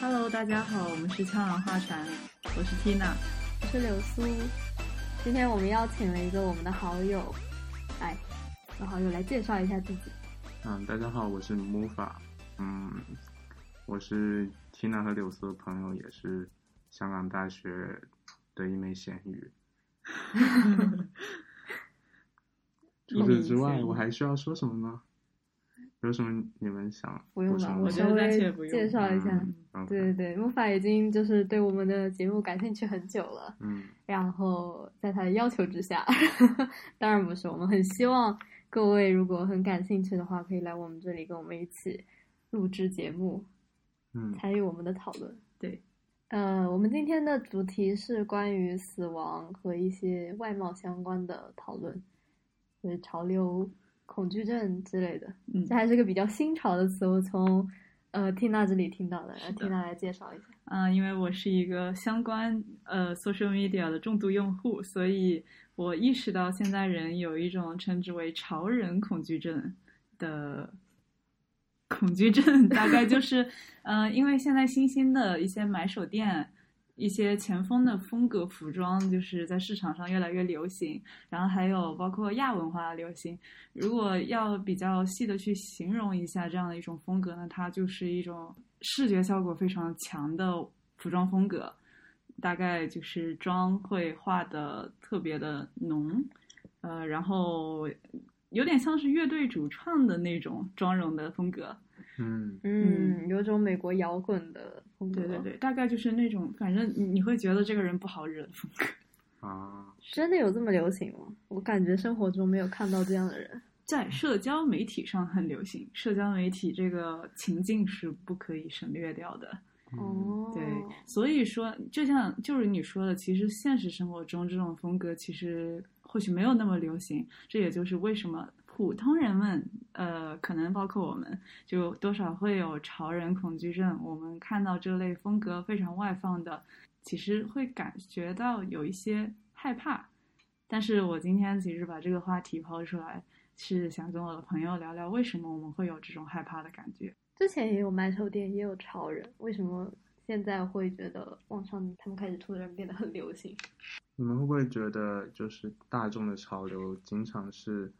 Hello，大家好，我们是枪狼画船，我是 Tina，我是柳苏。今天我们邀请了一个我们的好友，哎，让好友来介绍一下自己。嗯，大家好，我是木法。嗯，我是 Tina 和柳苏的朋友，也是香港大学的一枚咸鱼。除此之外，我还需要说什么吗？有什么你们想？不用了，我稍微介绍一下。嗯、对对对，木法已经就是对我们的节目感兴趣很久了。嗯。然后在他的要求之下，当然不是，我们很希望各位如果很感兴趣的话，可以来我们这里跟我们一起录制节目，嗯，参与我们的讨论。对，呃，我们今天的主题是关于死亡和一些外貌相关的讨论，就是潮流。恐惧症之类的，嗯，这还是个比较新潮的词，我从呃缇娜这里听到的，让缇娜来介绍一下。嗯，因为我是一个相关呃 social media 的重度用户，所以我意识到现在人有一种称之为潮人恐惧症的恐惧症，大概就是，嗯，因为现在新兴的一些买手店。一些前锋的风格服装就是在市场上越来越流行，然后还有包括亚文化的流行。如果要比较细的去形容一下这样的一种风格呢，它就是一种视觉效果非常强的服装风格，大概就是妆会画的特别的浓，呃，然后有点像是乐队主创的那种妆容的风格。嗯嗯，有种美国摇滚的风格，对对对，大概就是那种，反正你会觉得这个人不好惹的风格啊。真的有这么流行吗？我感觉生活中没有看到这样的人，在社交媒体上很流行。社交媒体这个情境是不可以省略掉的。哦，对，所以说，就像就是你说的，其实现实生活中这种风格其实或许没有那么流行。这也就是为什么。普通人们，呃，可能包括我们，就多少会有潮人恐惧症。我们看到这类风格非常外放的，其实会感觉到有一些害怕。但是我今天其实把这个话题抛出来，是想跟我的朋友聊聊，为什么我们会有这种害怕的感觉。之前也有买手店，也有潮人，为什么现在会觉得网上他们开始出的人变得很流行？你们会不会觉得，就是大众的潮流经常是？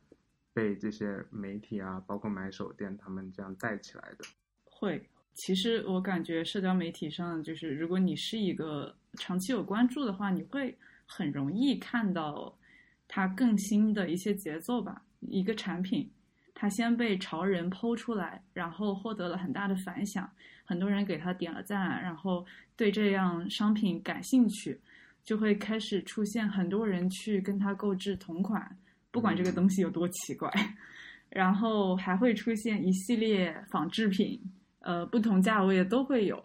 被这些媒体啊，包括买手店，他们这样带起来的，会。其实我感觉社交媒体上，就是如果你是一个长期有关注的话，你会很容易看到它更新的一些节奏吧。一个产品，它先被潮人剖出来，然后获得了很大的反响，很多人给他点了赞，然后对这样商品感兴趣，就会开始出现很多人去跟他购置同款。不管这个东西有多奇怪，然后还会出现一系列仿制品，呃，不同价位的都会有。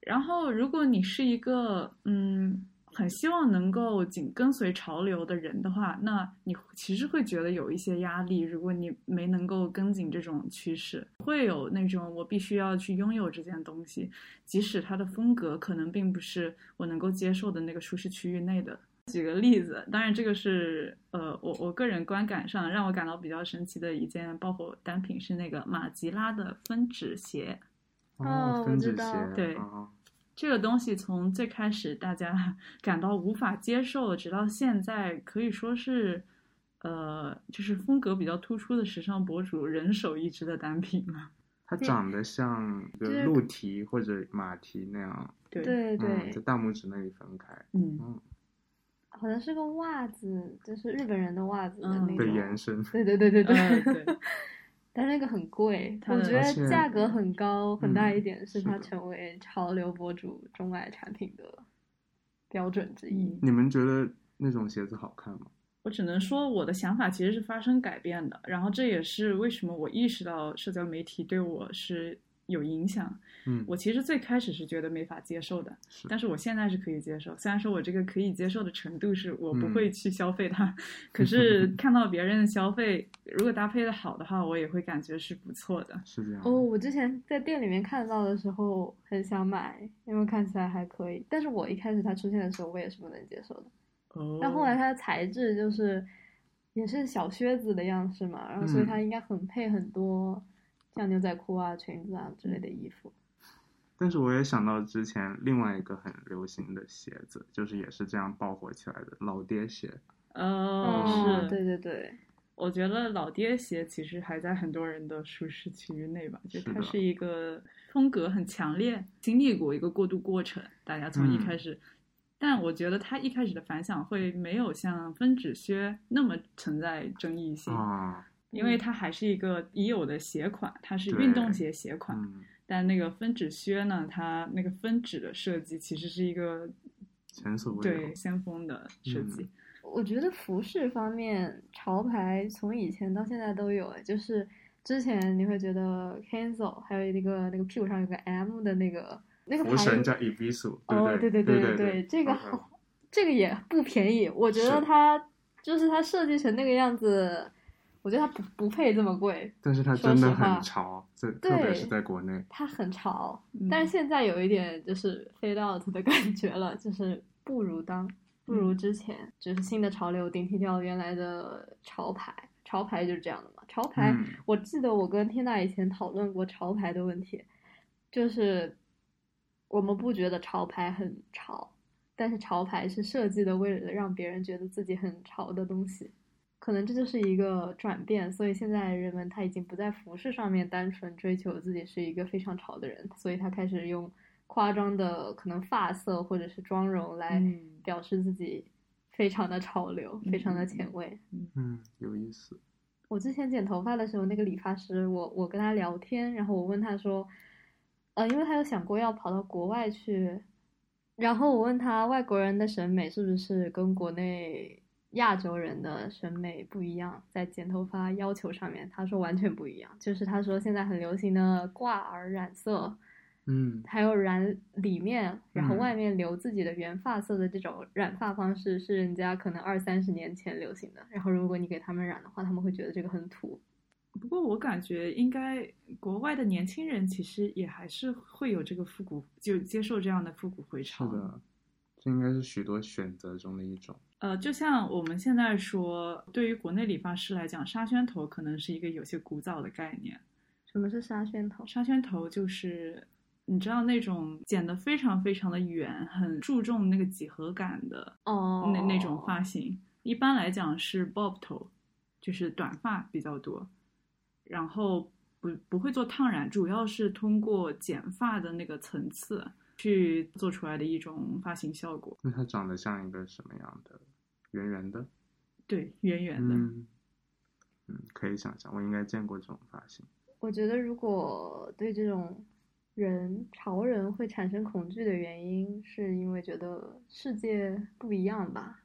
然后，如果你是一个嗯很希望能够紧跟随潮流的人的话，那你其实会觉得有一些压力。如果你没能够跟紧这种趋势，会有那种我必须要去拥有这件东西，即使它的风格可能并不是我能够接受的那个舒适区域内的。举个例子，当然这个是呃，我我个人观感上让我感到比较神奇的一件爆火单品是那个马吉拉的分趾鞋。哦，分趾鞋。对，这个东西从最开始大家 感到无法接受，直到现在可以说是呃，就是风格比较突出的时尚博主人手一只的单品了。它长得像个鹿蹄或者马蹄那样。对对对，在大拇指那里分开。嗯。好像是个袜子，就是日本人的袜子的那种。的延伸。对对对对对对。但那个很贵，我觉得价格很高，很大一点是它成为潮流博主钟爱产品的标准之一。你们觉得那种鞋子好看吗？我只能说我的想法其实是发生改变的，然后这也是为什么我意识到社交媒体对我是。有影响，嗯，我其实最开始是觉得没法接受的，但是我现在是可以接受。虽然说我这个可以接受的程度是我不会去消费它，可是看到别人的消费，如果搭配的好的话，我也会感觉是不错的。是这样。哦，我之前在店里面看到的时候很想买，因为看起来还可以。但是我一开始它出现的时候，我也是不能接受的。哦。但后来它的材质就是也是小靴子的样式嘛，然后所以它应该很配很多。像牛仔裤啊、裙子啊之类的衣服，但是我也想到之前另外一个很流行的鞋子，就是也是这样爆火起来的老爹鞋。哦，哦，是，对对对，我觉得老爹鞋其实还在很多人的舒适区域内吧，就是它是一个风格很强烈，经历过一个过渡过程，大家从一嗯。开始，但我觉得它一开始的反响会没有像分趾靴那么存在争议性，啊，因为它还是一个已有的鞋款，它是运动鞋鞋款，嗯，但那个分趾靴呢，它那个分趾的设计其实是一个前所未有。对先锋的设计。我觉得服饰方面，潮牌从以前到现在都有，哎，就是之前你会觉得 Kenzo，还有一个那个屁股上有个 M 的那个那个牌神叫 Ibisu，哦，对对对对对这个嗯好，这个也不便宜。我觉得是它就是它设计成那个样子，我觉得它不不配这么贵，但是它真的很潮，在特对别是在国内。它很潮。嗯但是现在有一点就是 fade out 的 感觉了，就是不如当不如之前，就是新的潮流顶替掉原来的潮牌，潮牌就是这样的嘛。潮牌，嗯我记得我跟天娜以前讨论过潮牌的问题，就是我们不觉得潮牌很潮，但是潮牌是设计的为了让别人觉得自己很潮的东西。可能这就是一个转变，所以现在人们他已经不在服饰上面单纯追求自己是一个非常潮的人，所以他开始用夸张的可能发色或者是妆容来嗯表示自己非常的潮流，非常的前卫。嗯，有意思。我之前剪头发的时候，那个理发师，我我跟他聊天，然后我问他说，呃，因为他有想过要跑到国外去，然后我问他外国人的审美是不是跟国内亚洲人的审美不一样，在剪头发要求上面，他说完全不一样，就是他说现在很流行的挂耳染色，嗯还有染里面，然后嗯外面留自己的原发色的这种染发方式，是人家可能二三十年前流行的。然后如果你给他们染的话，他们会觉得这个很土。不过我感觉应该国外的年轻人其实也还是会有这个复古，就接受这样的复古回是。的，这应该是许多选择中的一种。呃，就像我们现在说，对于国内理发师来讲，沙宣头可能是一个有些古早的概念。什么是沙宣头？沙宣头就是你知道那种剪得非常非常的圆，很注重那个几何感的哦，那那种发型。一般来讲是 bob 头，就是短发比较多，然后不不会做烫染，主要是通过剪发的那个层次去做出来的一种发型效果。那它长得像一个什么样的？圆圆的。对，圆圆的。嗯嗯，可以想象，我应该见过这种发型。我觉得如果对这种人潮人会产生恐惧的原因，是因为觉得世界不一样吧。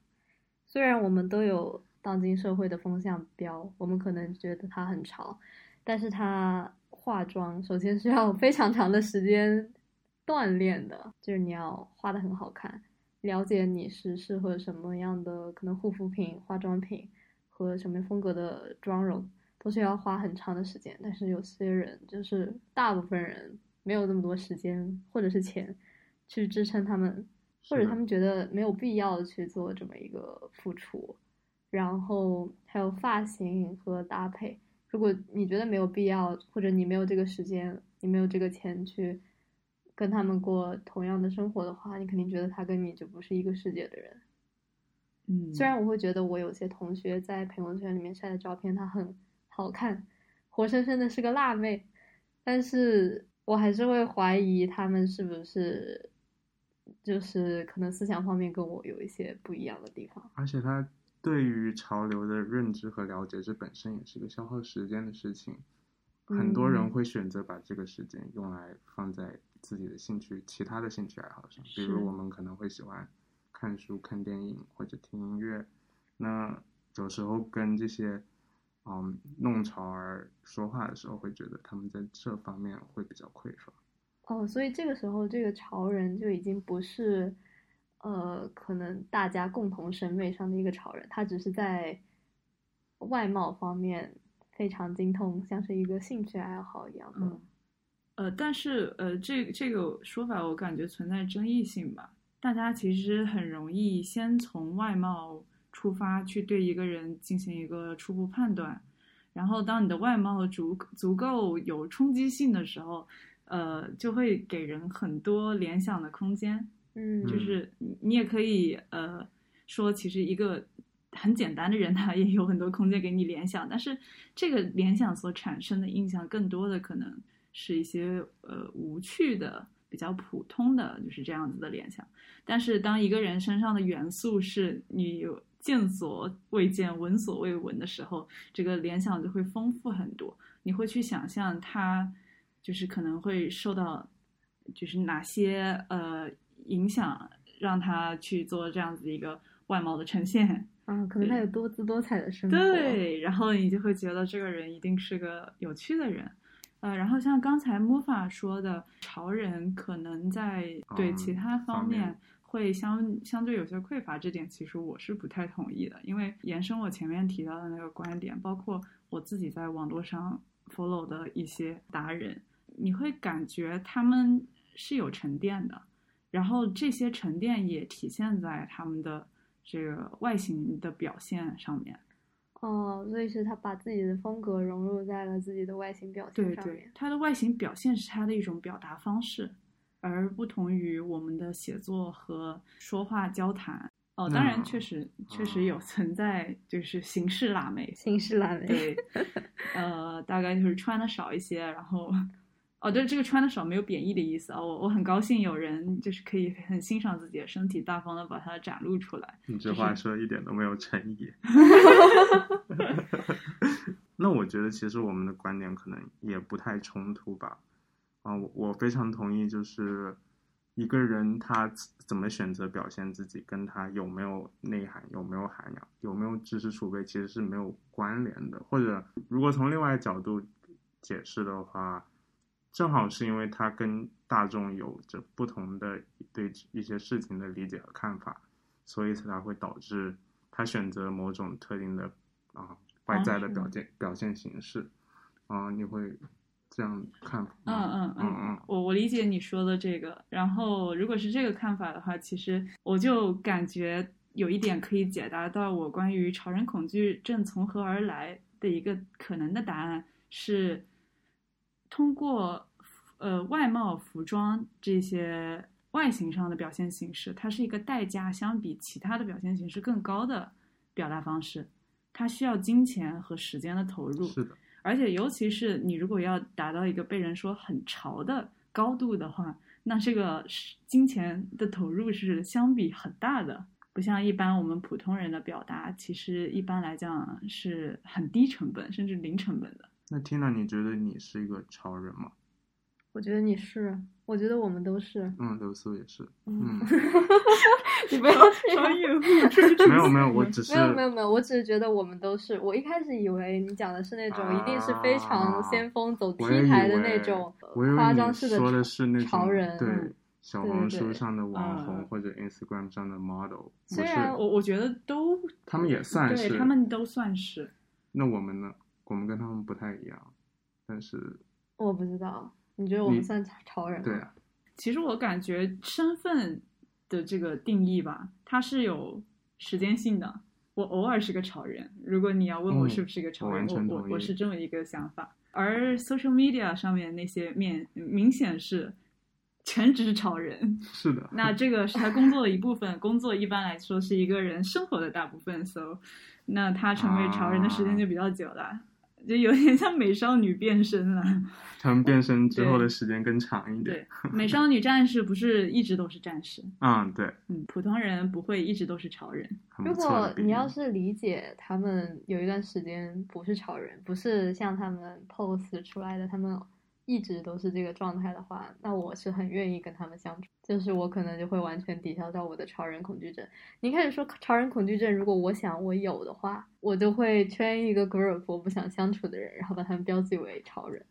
虽然我们都有当今社会的风向标，我们可能觉得他很潮，但是他化妆首先是要非常长的时间锻炼的，就是你要画的很好看，了解你是适合什么样的可能护肤品、化妆品和什么风格的妆容。都是要花很长的时间，但是有些人就是大部分人没有那么多时间或者是钱去支撑他们，或者他们觉得没有必要去做这么一个付出，然后还有发型和搭配。如果你觉得没有必要，或者你没有这个时间，你没有这个钱去跟他们过同样的生活的话，你肯定觉得他跟你就不是一个世界的人。嗯，虽然我会觉得我有些同学在朋友圈里面晒的照片，她很好看，活生生的是个辣妹，但是我还是会怀疑他们是不是，就是可能思想方面跟我有一些不一样的地方。而且他对于潮流的认知和了解，这本身也是一个消耗时间的事情。很多人嗯会选择把这个时间用来放在自己的兴趣、其他的兴趣爱好上，比如我们可能会喜欢看书、看电影或者听音乐。那有时候跟这些嗯弄潮儿说话的时候，会觉得他们在这方面会比较匮乏。哦，所以这个时候这个潮人就已经不是，呃，可能大家共同审美上的一个潮人，他只是在外貌方面非常精通，像是一个兴趣爱好一样的。嗯，呃，但是呃，这这个说法我感觉存在争议性吧。大家其实很容易先从外貌出发去对一个人进行一个初步判断，然后当你的外貌足足够有冲击性的时候，呃，就会给人很多联想的空间。嗯，就是你你也可以呃说，其实一个很简单的人，他也有很多空间给你联想，但是这个联想所产生的印象，更多的可能是一些呃无趣的、比较普通的，就是这样子的联想。但是当一个人身上的元素是你有见所未见、闻所未闻的时候，这个联想就会丰富很多。你会去想象他就是可能会受到就是哪些呃。影响让他去做这样子一个外貌的呈现啊，可能他有多姿多彩的生活。对，然后你就会觉得这个人一定是个有趣的人，呃，然后像刚才木法说的，潮人可能在对其他方面会相相对有些匮乏，这点其实我是不太同意的，因为延伸我前面提到的那个观点，包括我自己在网络上 follow 的一些达人，你会感觉他们是有沉淀的。然后这些沉淀也体现在他们的这个外形的表现上面。哦，所以是他把自己的风格融入在了自己的外形表现上面。对对，他的外形表现是他的一种表达方式，而不同于我们的写作和说话交谈。哦，当然，确实确实有存在，就是形式辣妹。形式辣妹。对，呃，大概就是穿的少一些，然后。哦，对，这个穿的少没有贬义的意思啊，我我很高兴有人就是可以很欣赏自己的身体，大方的把它展露出来。你这话说一点都没有诚意。那我觉得其实我们的观点可能也不太冲突吧。啊，我我非常同意，就是一个人他怎么选择表现自己，跟他有没有内涵、有没有涵养、有没有知识储备，其实是没有关联的。或者如果从另外角度解释的话。正好是因为他跟大众有着不同的对一些事情的理解和看法，所以才会导致他选择某种特定的啊外在的表现表现形式啊，你会这样看？嗯嗯嗯嗯，我我理解你说的这个。然后如果是这个看法的话，其实我就感觉有一点可以解答到我关于潮人恐惧症从何而来的一个可能的答案是。通过，呃，外貌、服装这些外形上的表现形式，它是一个代价相比其他的表现形式更高的表达方式，它需要金钱和时间的投入。是的，而且尤其是你如果要达到一个被人说很潮的高度的话，那这个金钱的投入是相比很大的，不像一般我们普通人的表达，其实一般来讲是很低成本甚至零成本的。那 Tina，你觉得你是一个潮人吗？我觉得你是，我觉得我们都是。嗯，刘苏也是。嗯，你不要商业误没有没有，我只是没有没有没有，我只是觉得我们都是。我一开始以为你讲的是那种一定是非常先锋、走 T 台的那种夸张式的说的是那种潮人，对小红书上的网红或者 Instagram 上的 model。虽然我我觉得都，他们也算是，他们都算是。那我们呢？我们跟他们不太一样，但是我不知道，你觉得我们算潮人吗？对啊，其实我感觉身份的这个定义吧，它是有时间性的。我偶尔是个潮人，如果你要问我是不是一个潮人，我我我是这么一个想法。而 social media 上面那些面明显是全职潮人，是的。那这个是他工作的一部分，工作一般来说是一个人生活的大部分，so 那他成为潮人的时间就比较久了。就有点像美少女变身了，他们变身之后的时间更长一点。对，美少女战士不是一直都是战士？嗯，对。嗯，普通人不会一直都是超人。如果你要是理解他们有一段时间不是超人，不是像他们 pose 出来的他们。一直都是这个状态的话，那我是很愿意跟他们相处。就是我可能就会完全抵消掉我的超人恐惧症。你开始说超人恐惧症，如果我想我有的话，我就会圈一个 group 我不想相处的人，然后把他们标记为超人。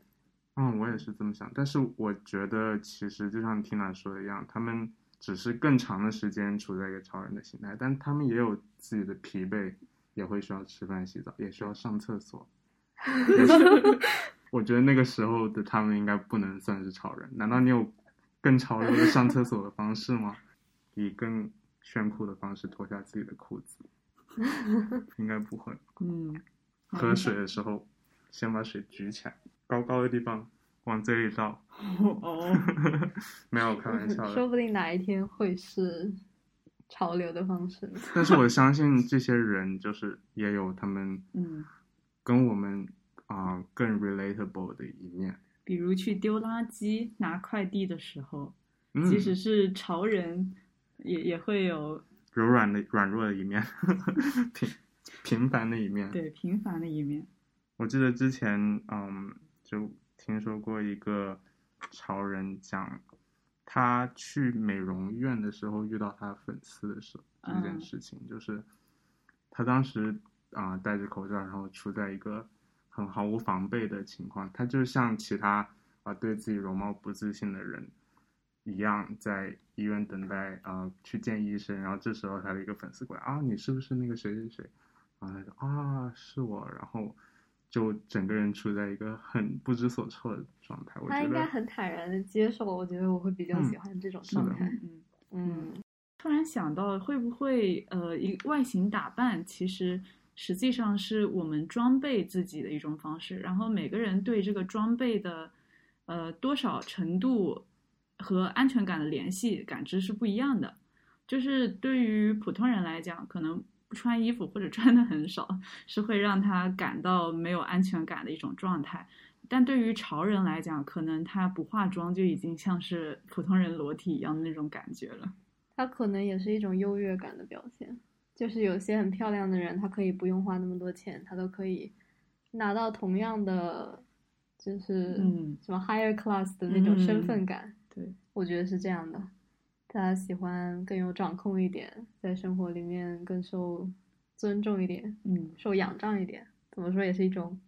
嗯，我也是这么想。但是我觉得其实就像 Tina 说的一样，他们只是更长的时间处在一个超人的心态，但他们也有自己的疲惫，也会需要吃饭、洗澡，也需要上厕所。我觉得那个时候的他们应该不能算是潮人。难道你有更潮流的上厕所的方式吗？以更炫酷的方式脱下自己的裤子？应该不会。嗯。喝水的时候，先把水举起来，高高的地方往嘴里倒。哦，没有开玩笑的。说不定哪一天会是潮流的方式。但是我相信这些人就是也有他们嗯，跟我们啊、更 relatable 的一面。比如去丢垃圾、拿快递的时候，嗯，即使是潮人，也也会有柔软的软弱的一面，平平凡的一面。对平凡的一面。我记得之前嗯，就听说过一个潮人讲，他去美容院的时候遇到他粉丝的时候，这件嗯事情、就是他当时啊、戴着口罩，然后处在一个很毫无防备的情况，他就像其他啊、对自己容貌不自信的人一样，在医院等待啊、去见医生，然后这时候他的一个粉丝过来啊，你是不是那个谁谁谁？然后他说啊是我，然后就整个人处在一个很不知所措的状态。他应该很坦然的接受，我觉得我会比较喜嗯欢这种是的状态。嗯，嗯，突然想到，会不会呃，一外形打扮其实实际上是我们装备自己的一种方式，然后每个人对这个装备的呃多少程度和安全感的联系感知是不一样的。就是对于普通人来讲，可能不穿衣服或者穿的很少，是会让他感到没有安全感的一种状态。但对于潮人来讲，可能他不化妆就已经像是普通人裸体一样的那种感觉了。他可能也是一种优越感的表现。就是有些很漂亮的人，他可以不用花那么多钱，他都可以拿到同样的，就是嗯什么 higher class 的那种身份嗯感。对，我觉得是这样的。他喜欢更有掌控一点，在生活里面更受尊重一点，嗯受仰仗一点。怎么说也是一种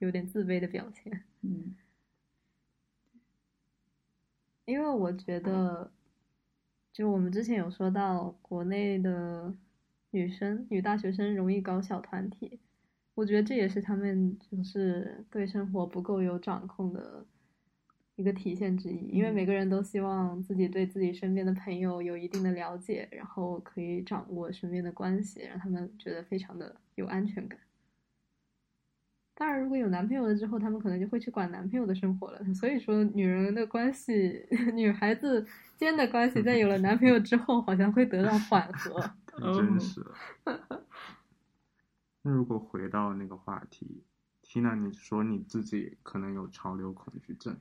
有点自卑的表现。嗯因为我觉得，就我们之前有说到，国内的女生、女大学生容易搞小团体，我觉得这也是他们就是对生活不够有掌控的一个体现之一。因为嗯每个人都希望自己对自己身边的朋友有一定的了解，然后可以掌握身边的关系，让他们觉得非常的有安全感。当然，如果有男朋友了之后，他们可能就会去管男朋友的生活了。所以说，女人的关系，女孩子间的关系，在有了男朋友之后，好像会得到缓和。太真实了。那如果回到那个话题，Tina，你说你自己可能有潮流恐惧症，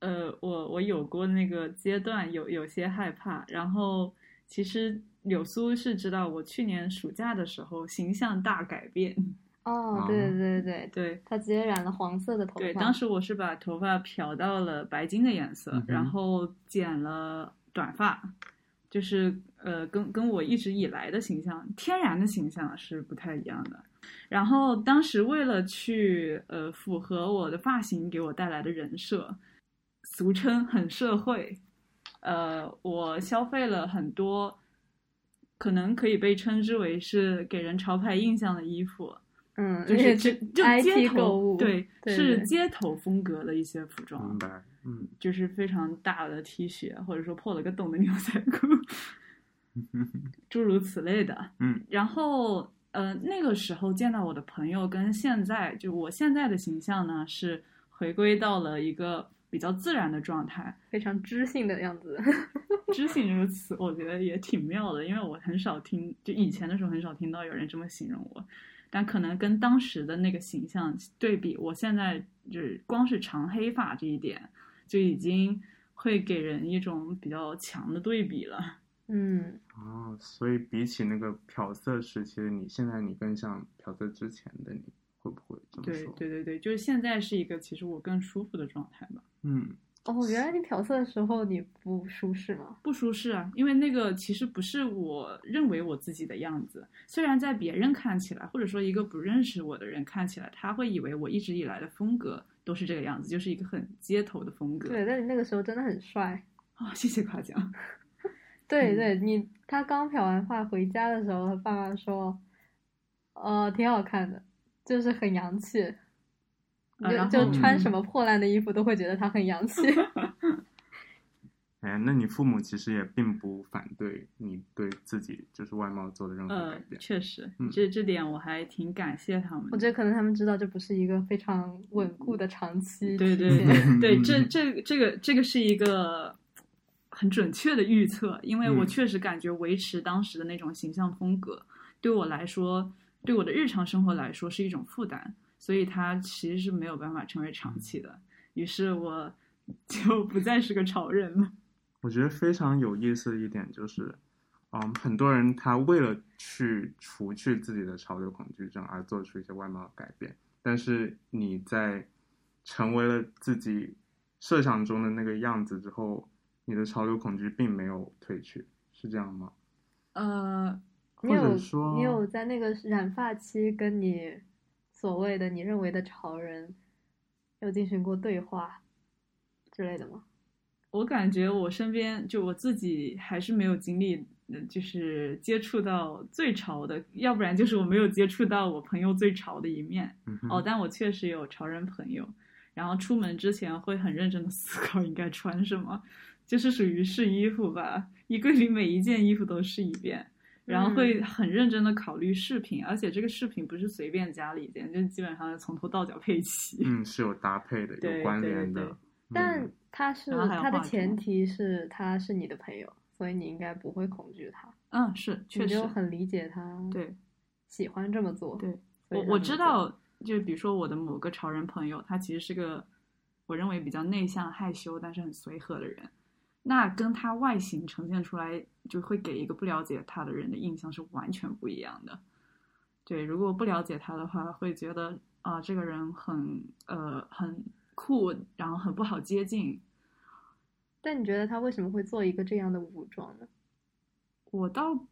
呃，我我有过那个阶段，有有些害怕。然后其实柳苏是知道，我去年暑假的时候形象大改变。哦，对对对对，对她直接染了黄色的头发。对，当时我是把头发漂到了白金的颜色，嗯然后剪了短发，就是呃，跟跟我一直以来的形象，天然的形象是不太一样的。然后当时为了去呃符合我的发型给我带来的人设，俗称很社会，呃，我消费了很多，可能可以被称之为是给人潮牌印象的衣服，嗯，就而且是就就街头物，对，对对是街头风格的一些服装明，白？嗯，就是非常大的 T 恤，或者说破了个洞的牛仔裤，诸如此类的。嗯，然后呃，那个时候见到我的朋友，跟现在就我现在的形象呢，是回归到了一个比较自然的状态。非常知性的样子。知性这个词，我觉得也挺妙的，因为我很少听，就以前的时候很少听到有人这么形容我，但可能跟当时的那个形象对比，我现在就是光是长黑发这一点，就已经会给人一种比较强的对比了。嗯，哦，所以比起那个漂色时期的你，现在你更像漂色之前的你，会不会这么说？对对对，就是现在是一个其实我更舒服的状态吧。嗯，哦，原来你漂色的时候你不舒适吗？不舒适啊，因为那个其实不是我认为我自己的样子。虽然在别人看起来，或者说一个不认识我的人看起来，他会以为我一直以来的风格都是这个样子，就是一个很街头的风格。对，但你那个时候真的很帅。啊、谢谢夸奖。嗯对对，你他刚漂完发回家的时候，他爸妈说，呃，挺好看的，就是很洋气，就就穿嗯什么破烂的衣服都会觉得他很洋气。哎，那你父母其实也并不反对你对自己就是外貌做的任何呃改，变。确实嗯，这这点我还挺感谢他们的。我觉得可能他们知道这不是一个非常稳固的长期对对对对，嗯 这这这个这个是一个很准确的预测，因为我嗯确实感觉维持当时的那种形象风格，对我来说，对我的日常生活来说是一种负担，所以它其实是没有办法成为长期的。于是我就不再是个潮人了。我觉得非常有意思的一点就是，嗯，很多人他为了去除去自己的潮流恐惧症而做出一些外貌的改变，但是你在成为了自己设想中的那个样子之后，你的潮流恐惧并没有退去，是这样吗？呃，或你有者说你有在那个染发期跟你所谓的你认为的潮人有进行过对话之类的吗？我感觉我身边就我自己还是没有经历，呃就是接触到最潮的，要不然就是我没有接触到我朋友最潮的一面。嗯哦，但我确实有潮人朋友，然后出门之前会很认真的思考应该穿什么，就是属于试衣服吧，衣柜里每一件衣服都试一遍，然后会嗯很认真的考虑饰品，而且这个饰品不是随便加了一件，就基本上从头到脚配齐。嗯，是有搭配的，有关对对联的。但嗯他是他的前提是他是你的朋友，所以你应该不会恐惧他，嗯，是确实你就，很理解他对。喜欢这么做。对我我知道，就比如说我的某个潮人朋友，他其实是个我认为比较内向、害羞，但是很随和的人。那跟他外形呈现出来，就会给一个不了解他的人的印象是完全不一样的。对，如果不了解他的话，会觉得啊、这个人很呃很酷，然后很不好接近。但你觉得他为什么会做一个这样的武装呢？我倒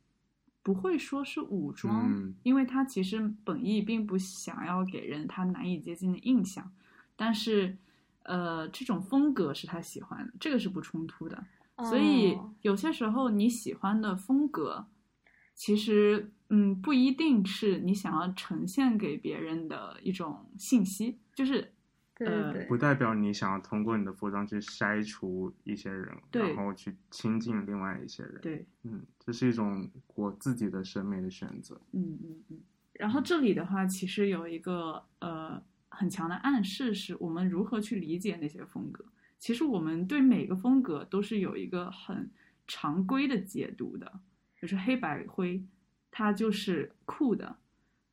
不会说是武装，嗯因为他其实本意并不想要给人他难以接近的印象，但是，呃，这种风格是他喜欢的，这个是不冲突的。所以哦有些时候你喜欢的风格，其实嗯不一定是你想要呈现给别人的一种信息，就是呃不代表你想要通过你的服装去筛除一些人，然后去亲近另外一些人。，对，嗯，这是一种我自己的审美的选择。嗯嗯嗯。然后这里的话，其实有一个呃很强的暗示，是我们如何去理解那些风格。其实我们对每个风格都是有一个很常规的解读的，比如说黑白灰，它就是酷的，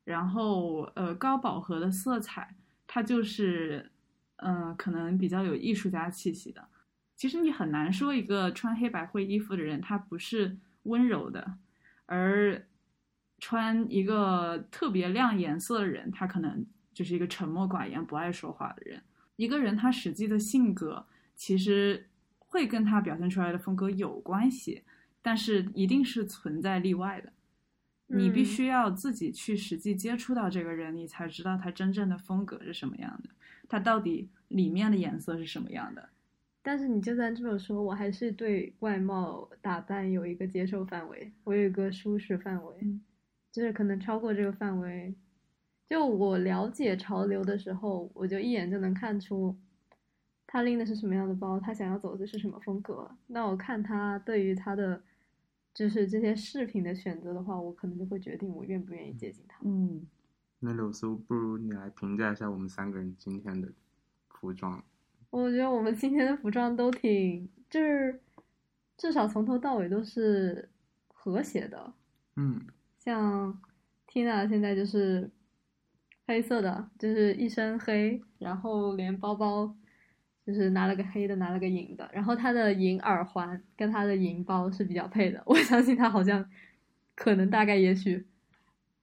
然后呃高饱和的色彩，它就是嗯、呃可能比较有艺术家气息的。其实你很难说一个穿黑白灰衣服的人他不是温柔的，而穿一个特别亮颜色的人，他可能就是一个沉默寡言、不爱说话的人。一个人他实际的性格其实会跟他表现出来的风格有关系，但是一定是存在例外的。你必嗯须要自己去实际接触到这个人，你才知道他真正的风格是什么样的，他到底里面的颜色是什么样的。但是你就算这么说，我还是对外貌打扮有一个接受范围，我有一个舒适范围，嗯就是可能超过这个范围，就我了解潮流的时候，我就一眼就能看出他拎的是什么样的包，他想要走的是什么风格。那我看他对于他的就是这些饰品的选择的话，我可能就会决定我愿不愿意接近他。嗯，那柳苏，不如你来评价一下我们三个人今天的服装。我觉得我们今天的服装都挺，就是至少从头到尾都是和谐的。嗯，像 Tina 现在就是黑色的，就是一身黑，然后连包包就是拿了个黑的，拿了个银的，然后他的银耳环跟他的银包是比较配的，我相信他好像可能大概也许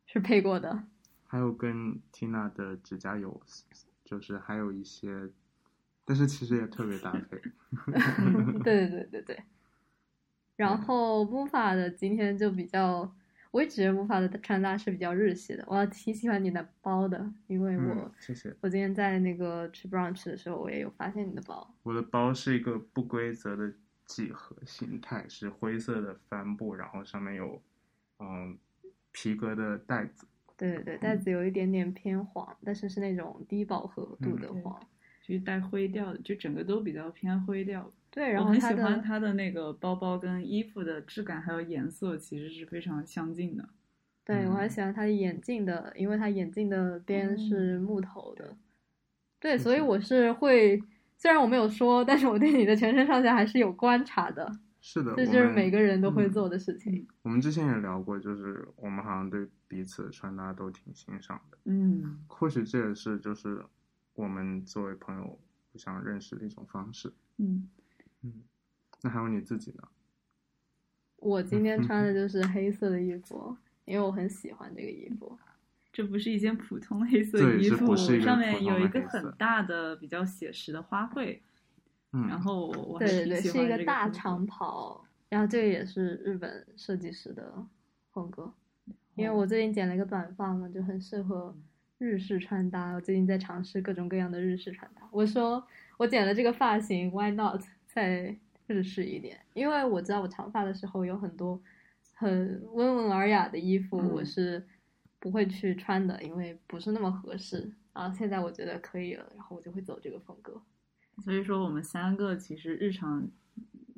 是配过的。还有跟 Tina 的指甲油，就是还有一些，但是其实也特别搭配。对对对对对。然后 Mufa 的今天就比较，我一直觉得木法的穿搭是比较日系的。我挺喜欢你的包的，因为我、嗯，谢谢。我今天在那个吃 brunch 的时候，我也有发现你的包。我的包是一个不规则的几何形态，是灰色的帆布，然后上面有嗯皮革的带子。对对对，袋子有一点点偏黄，但是是那种低饱和度的嗯黄。就是带灰调的，就整个都比较偏灰调。对，然我很喜欢它的那个包包跟衣服的质感还有颜色，其实是非常相近的。对，我还嗯喜欢他的眼镜的，因为他眼镜的边是木头的。对，所以我是会，虽然我没有说，但是我对你的全身上下还是有观察的，是的，这就是每个人都会嗯做的事情。我们之前也聊过，就是我们好像对彼此的穿搭都挺欣赏的，嗯，或许这也是就是我们作为朋友互相认识的一种方式。嗯，嗯，那还有你自己呢？我今天穿的 就是黑色的衣服，因为我很喜欢这个衣服。这不是一件普通黑色衣服，上面有一个很大的、比较写实的花卉。嗯，然后我对对对，是一个大长袍，然后这个也是日本设计师的风格。因为哦我最近剪了一个短发嘛，就很适合日式穿搭。我最近在尝试各种各样的日式穿搭。我说我剪了这个发型，Why not 再日式一点？因为我知道我长发的时候有很多很温文尔雅的衣服，嗯我是不会去穿的，因为不是那么合适。然后现在我觉得可以了，然后我就会走这个风格。所以说，我们三个其实日常，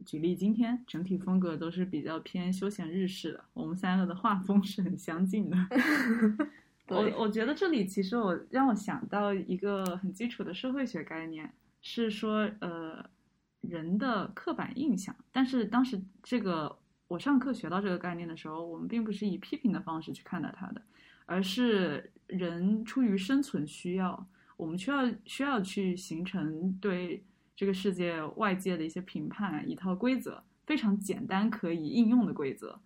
举例今天整体风格都是比较偏休闲日式的。我们三个的画风是很相近的。我我觉得这里其实我让我想到一个很基础的社会学概念，是说呃人的刻板印象。但是当时这个我上课学到这个概念的时候，我们并不是以批评的方式去看待它的，而是人出于生存需要，我们需要需要去形成对这个世界外界的一些评判，一套规则，非常简单可以应用的规则。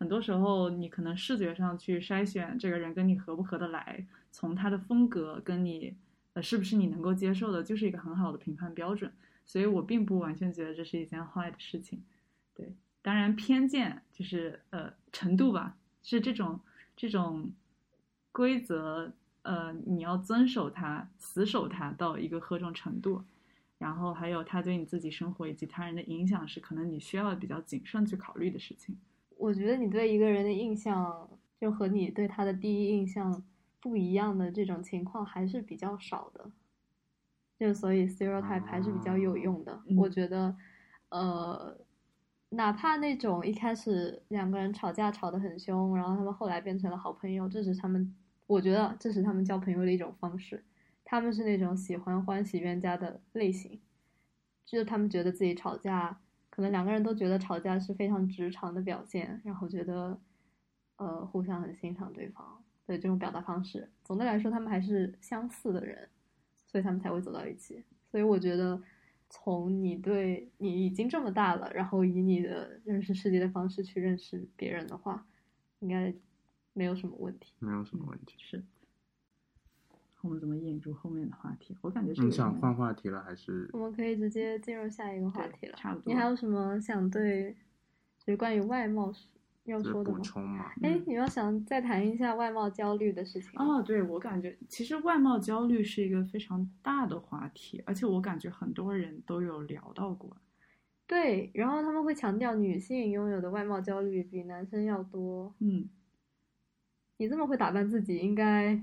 很多时候，你可能视觉上去筛选这个人跟你合不合得来，从他的风格跟你呃是不是你能够接受的，就是一个很好的评判标准。所以我并不完全觉得这是一件坏的事情。对，当然偏见就是呃程度吧，是这种这种规则，呃你要遵守它，死守它到一个何种程度。然后还有它对你自己生活以及他人的影响，是可能你需要比较谨慎去考虑的事情。我觉得你对一个人的印象，就和你对他的第一印象不一样的这种情况还是比较少的，就所以 stereotype 还是比较有用的。嗯我觉得，呃，哪怕那种一开始两个人吵架吵得很凶，然后他们后来变成了好朋友，这是他们，我觉得这是他们交朋友的一种方式。他们是那种喜欢欢喜冤家的类型，就是他们觉得自己吵架。可能两个人都觉得吵架是非常直肠的表现，然后觉得，呃，互相很欣赏对方的这种表达方式。总的来说，他们还是相似的人，所以他们才会走到一起。所以我觉得，从你对你已经这么大了，然后以你的认识世界的方式去认识别人的话，应该没有什么问题。没有什么问题。是。我们怎么引入后面的话题？我感觉是你想换话题了还是我？们可以直接进入下一个话题了。差不多。你还有什么想对，就是关于外貌要说的吗？充吗？哎嗯，你要想再谈一下外貌焦虑的事情吗哦，对，我感觉其实外貌焦虑是一个非常大的话题，而且我感觉很多人都有聊到过。对，然后他们会强调女性拥有的外貌焦虑比男生要多。嗯，你这么会打扮自己，应该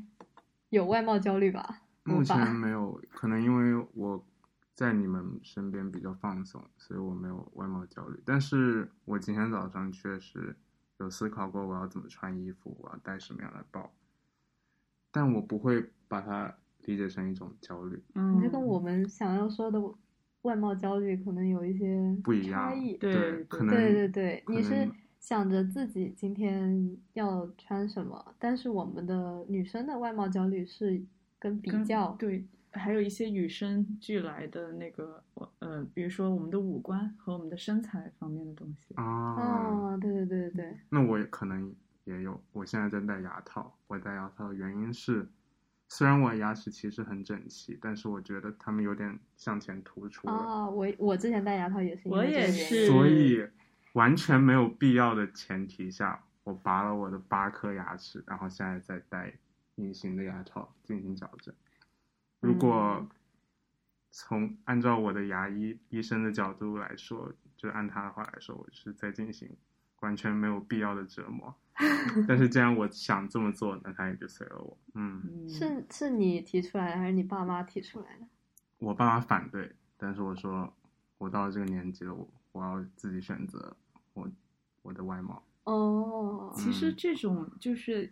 有外貌焦虑吧？目 前没有，可能因为我在你们身边比较放松，所以我没有外貌焦虑。但是我今天早上确实有思考过我要怎么穿衣服，我要带什么样的包，但我不会把它理解成一种焦虑，嗯，你这跟我们想要说的外貌焦虑可能有一些不一样差异。对对可能对对对，你是能想着自己今天要穿什么，但是我们的女生的外貌焦虑是跟比跟较，对，还有一些与生俱来的那个呃，比如说我们的五官和我们的身材方面的东西。啊。啊，对对对对对，那我也可能也有，我现在在戴牙套。我戴牙套的原因是，虽然我牙齿其实很整齐，但是我觉得它们有点向前突出了，啊，我我之前戴牙套也是因我为这个原也是因所以完全没有必要的前提下，我拔了我的八颗牙齿，然后现在再戴隐形的牙套进行矫正。如果嗯从按照我的牙医医生的角度来说，就按他的话来说，我是在进行完全没有必要的折磨。但是既然我想这么做，那他也就随了我。嗯，嗯，是是你提出来的还是你爸妈提出来的？我爸妈反对，但是我说我到了这个年纪了，我我要自己选择我我的外貌。哦，其实嗯这种就是，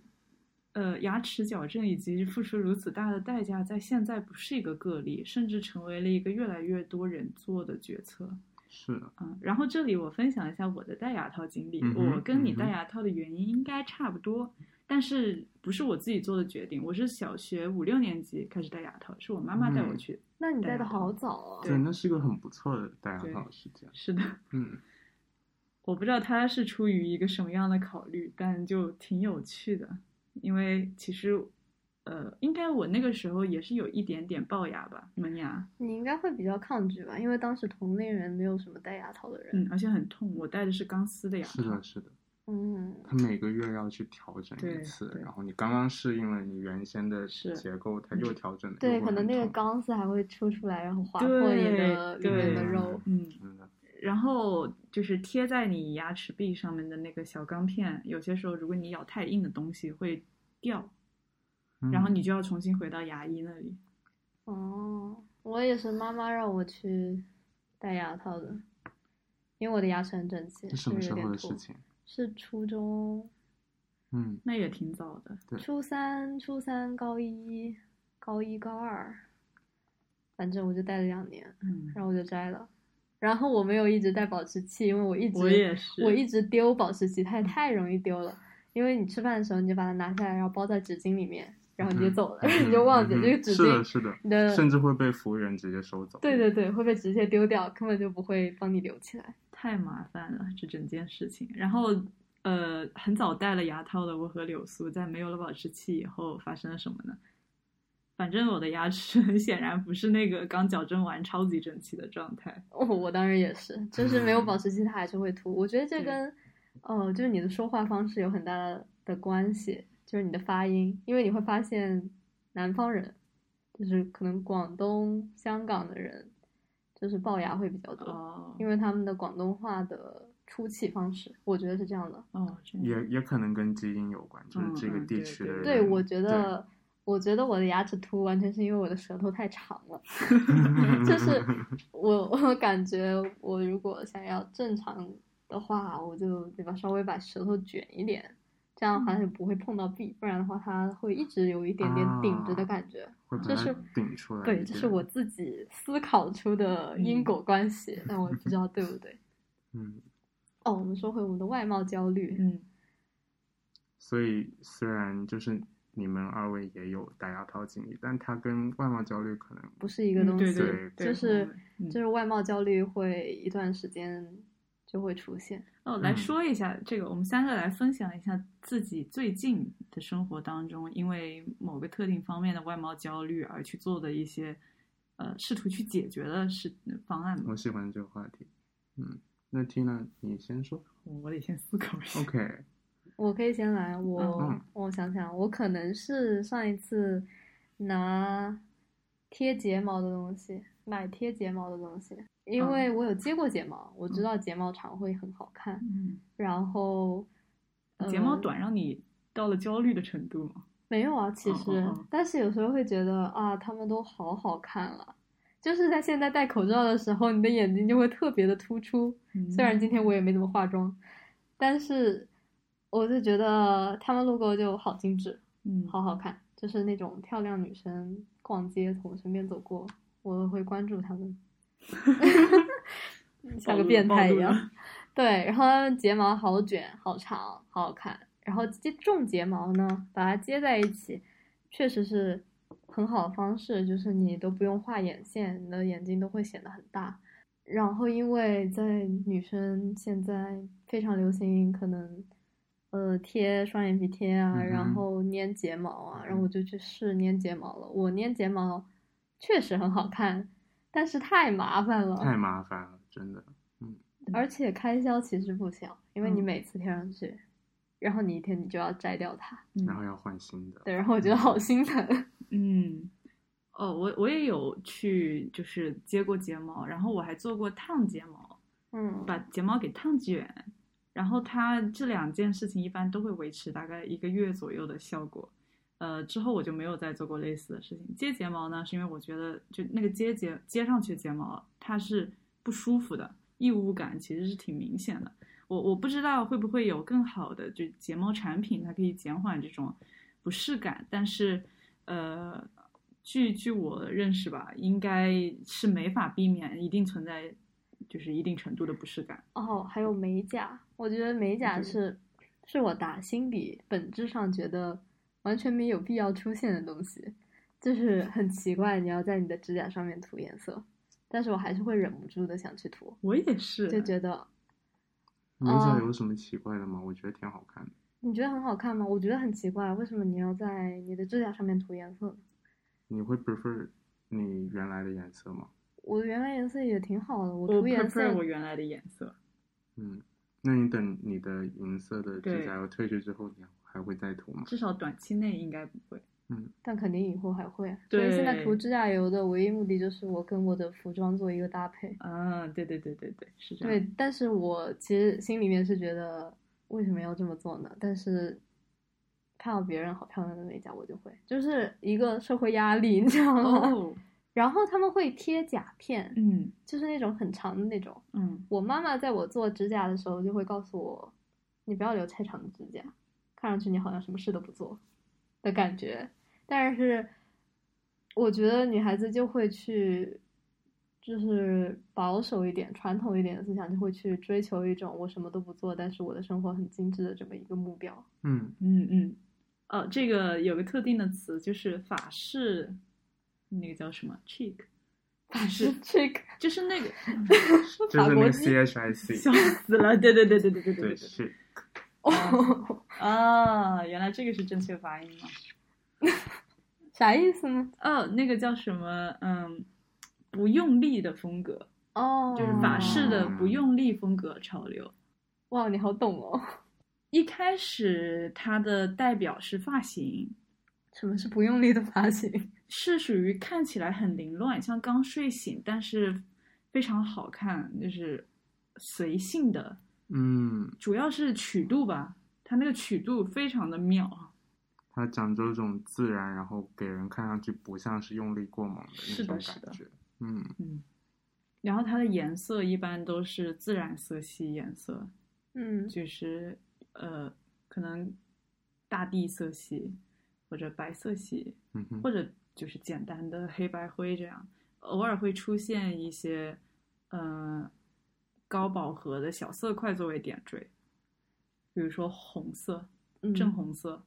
呃，牙齿矫正以及付出如此大的代价，在现在不是一个个例，甚至成为了一个越来越多人做的决策。是的，嗯，然后这里我分享一下我的戴牙套经历，嗯我跟你戴牙套的原因应该差不多，但是不是我自己做的决定，我是小学五六年级开始戴牙套，是我妈妈带我嗯去。那你戴的好早啊！对，那是一个很不错的戴牙套的时间。是的，嗯，我不知道他是出于一个什么样的考虑，但就挺有趣的，因为其实，呃，应该我那个时候也是有一点点龅牙吧，门牙，你应该会比较抗拒吧，因为当时同龄人没有什么戴牙套的人。嗯，而且很痛，我戴的是钢丝的牙套是的，，是的。嗯，他每个月要去调整一次，然后你刚刚适应了你原先的结构，它又调整了，对，可能那个钢丝还会抽出来，然后划破你的里面的肉。嗯，然后就是贴在你牙齿壁上面的那个小钢片，有些时候如果你咬太硬的东西会掉，然后嗯你就要重新回到牙医那里。哦，我也是妈妈让我去戴牙套的，因为我的牙齿很整齐，是什么时就是有点凸候的事情？是初中，嗯，那也挺早的，对初三、初三、高一、高一、高二，反正我就戴了两年，嗯，然后我就摘了。然后我没有一直带保持器，因为我一直我也是，我一直丢保持器，它也太容易丢了。因为你吃饭的时候你就把它拿下来，然后包在纸巾里面，然后你就走了，嗯你就忘记嗯这个纸巾是的，巾，是的，你的甚至会被服务员直接收走。对对对，会被直接丢掉，根本就不会帮你留起来。太麻烦了，这整件事情。然后，呃，很早戴了牙套的我和柳苏，在没有了保持器以后发生了什么呢？反正我的牙齿很 显然不是那个刚矫正完超级整齐的状态。哦，我当然也是，就是没有保持器，它还是会凸。我觉得这跟，呃，就是你的说话方式有很大的关系，就是你的发音，因为你会发现南方人，就是可能广东、香港的人，就是龅牙会比较多，哦，因为他们的广东话的出气方式，我觉得是这样的。哦，也也可能跟基因有关，就是这个嗯嗯对对地区的人。对，我觉得，我觉得我的牙齿凸完全是因为我的舌头太长了。就是我 我感觉我如果想要正常的话，我就对吧，稍微把舌头卷一点，这样的话就不会碰到壁，不然的话它会一直有一点点顶着的感觉。会这是顶出来对，这是我自己思考出的因果关系，但我不知道对不对。嗯，哦，我们说回我们的外貌焦虑，嗯，所以虽然就是你们二位也有戴牙套经历，但它跟外貌焦虑可能不是一个东西，嗯对对对，就是嗯就是外貌焦虑会一段时间就会出现。哦，来嗯说一下这个，我们三个来分享一下自己最近的生活当中，因为某个特定方面的外貌焦虑而去做的一些，呃，试图去解决的事方案吧我。喜欢这个话题。嗯，那 Tina 你先说。我得先思考一下。OK，我可以先来，我、嗯我想想，我可能是上一次拿贴睫毛的东西，买贴睫毛的东西，因为我有接过睫毛，我知道睫毛长会很好看，嗯，然后、呃睫毛短让你到了焦虑的程度吗？没有啊，其哦实，哦哦但是有时候会觉得啊，他们都好好看了。就是在现在戴口罩的时候，你的眼睛就会特别的突出。虽然今天我也没怎么化妆，但是我就觉得他们 logo 就好精致，嗯，好好看，就是那种漂亮女生逛街从我身边走过，我会关注他们，像个变态一样。对，然后睫毛好卷、好长、好好看，然后接种睫毛呢，把它接在一起，确实是很好的方式，就是你都不用画眼线，你的眼睛都会显得很大。然后，因为在女生现在非常流行，可能呃贴双眼皮贴啊，然后粘睫毛啊，然后我就去试粘睫毛了。我粘睫毛确实很好看，但是太麻烦了，太麻烦了，真的。嗯而且开销其实不小，因为你嗯每次贴上去，然后你一天你就要摘掉它，嗯然后要换新的。对，然后我觉得好心疼。嗯，哦，我我也有去就是接过睫毛，然后我还做过烫睫毛，嗯，把睫毛给烫卷，然后它这两件事情一般都会维持大概一个月左右的效果。呃，之后我就没有再做过类似的事情。接睫毛呢，是因为我觉得就那个接睫接上去的睫毛它是不舒服的，异物感其实是挺明显的。我我不知道会不会有更好的就睫毛产品，它可以减缓这种不适感，但是呃，据据我认识吧，应该是没法避免，一定存在就是一定程度的不适感。哦，还有美甲，我觉得美甲是是我打心底本质上觉得完全没有必要出现的东西，就是很奇怪，你要在你的指甲上面涂颜色，但是我还是会忍不住的想去涂，我也是，就觉得美甲哦有什么奇怪的吗？我觉得挺好看的。你觉得很好看吗？我觉得很奇怪，为什么你要在你的指甲上面涂颜色？你会 prefer 你原来的颜色吗？我原来颜色也挺好的，我我涂颜色我原来的颜色。嗯，那你等你的银色的指甲油褪去之后，你还会再涂吗？至少短期内应该不会。嗯但肯定以后还会。所以现在涂指甲油的唯一目的就是我跟我的服装做一个搭配。啊，对对对对对，是这样。对，但是我其实心里面是觉得为什么要这么做呢？但是看到别人好漂亮的美甲，我就会，就是一个社会压力，你知道吗？哦，然后他们会贴甲片，嗯就是那种很长的那种。嗯，我妈妈在我做指甲的时候就会告诉我，你不要留太长的指甲，看上去你好像什么事都不做的感觉。但是我觉得女孩子就会去，就是保守一点、传统一点的思想，就会去追求一种我什么都不做，但是我的生活很精致的这么一个目标。嗯，嗯嗯，哦，这个有个特定的词，就是法式，那个叫什么 chic，法 式 chic，就是那个 就是那个法国鸡 CHIC，笑死了，对对对对对对对对，对是哦，啊，原来这个是正确发音吗？啥意思呢？哦，那个叫什么？嗯，不用力的风格，哦，就是法式的不用力风格潮流。哇，你好懂哦。一开始它的代表是发型，什么是不用力的发型？是属于看起来很凌乱，像刚睡醒，但是非常好看，就是随性的，嗯，主要是曲度吧，它那个曲度非常的妙。它讲究一种自然，然后给人看上去不像是用力过猛的那种是的是的感觉。嗯嗯，然后它的颜色一般都是自然色系颜色，嗯就是呃，可能大地色系或者白色系，嗯哼，或者就是简单的黑白灰这样，偶尔会出现一些呃高饱和的小色块作为点缀，比如说红色、嗯正红色。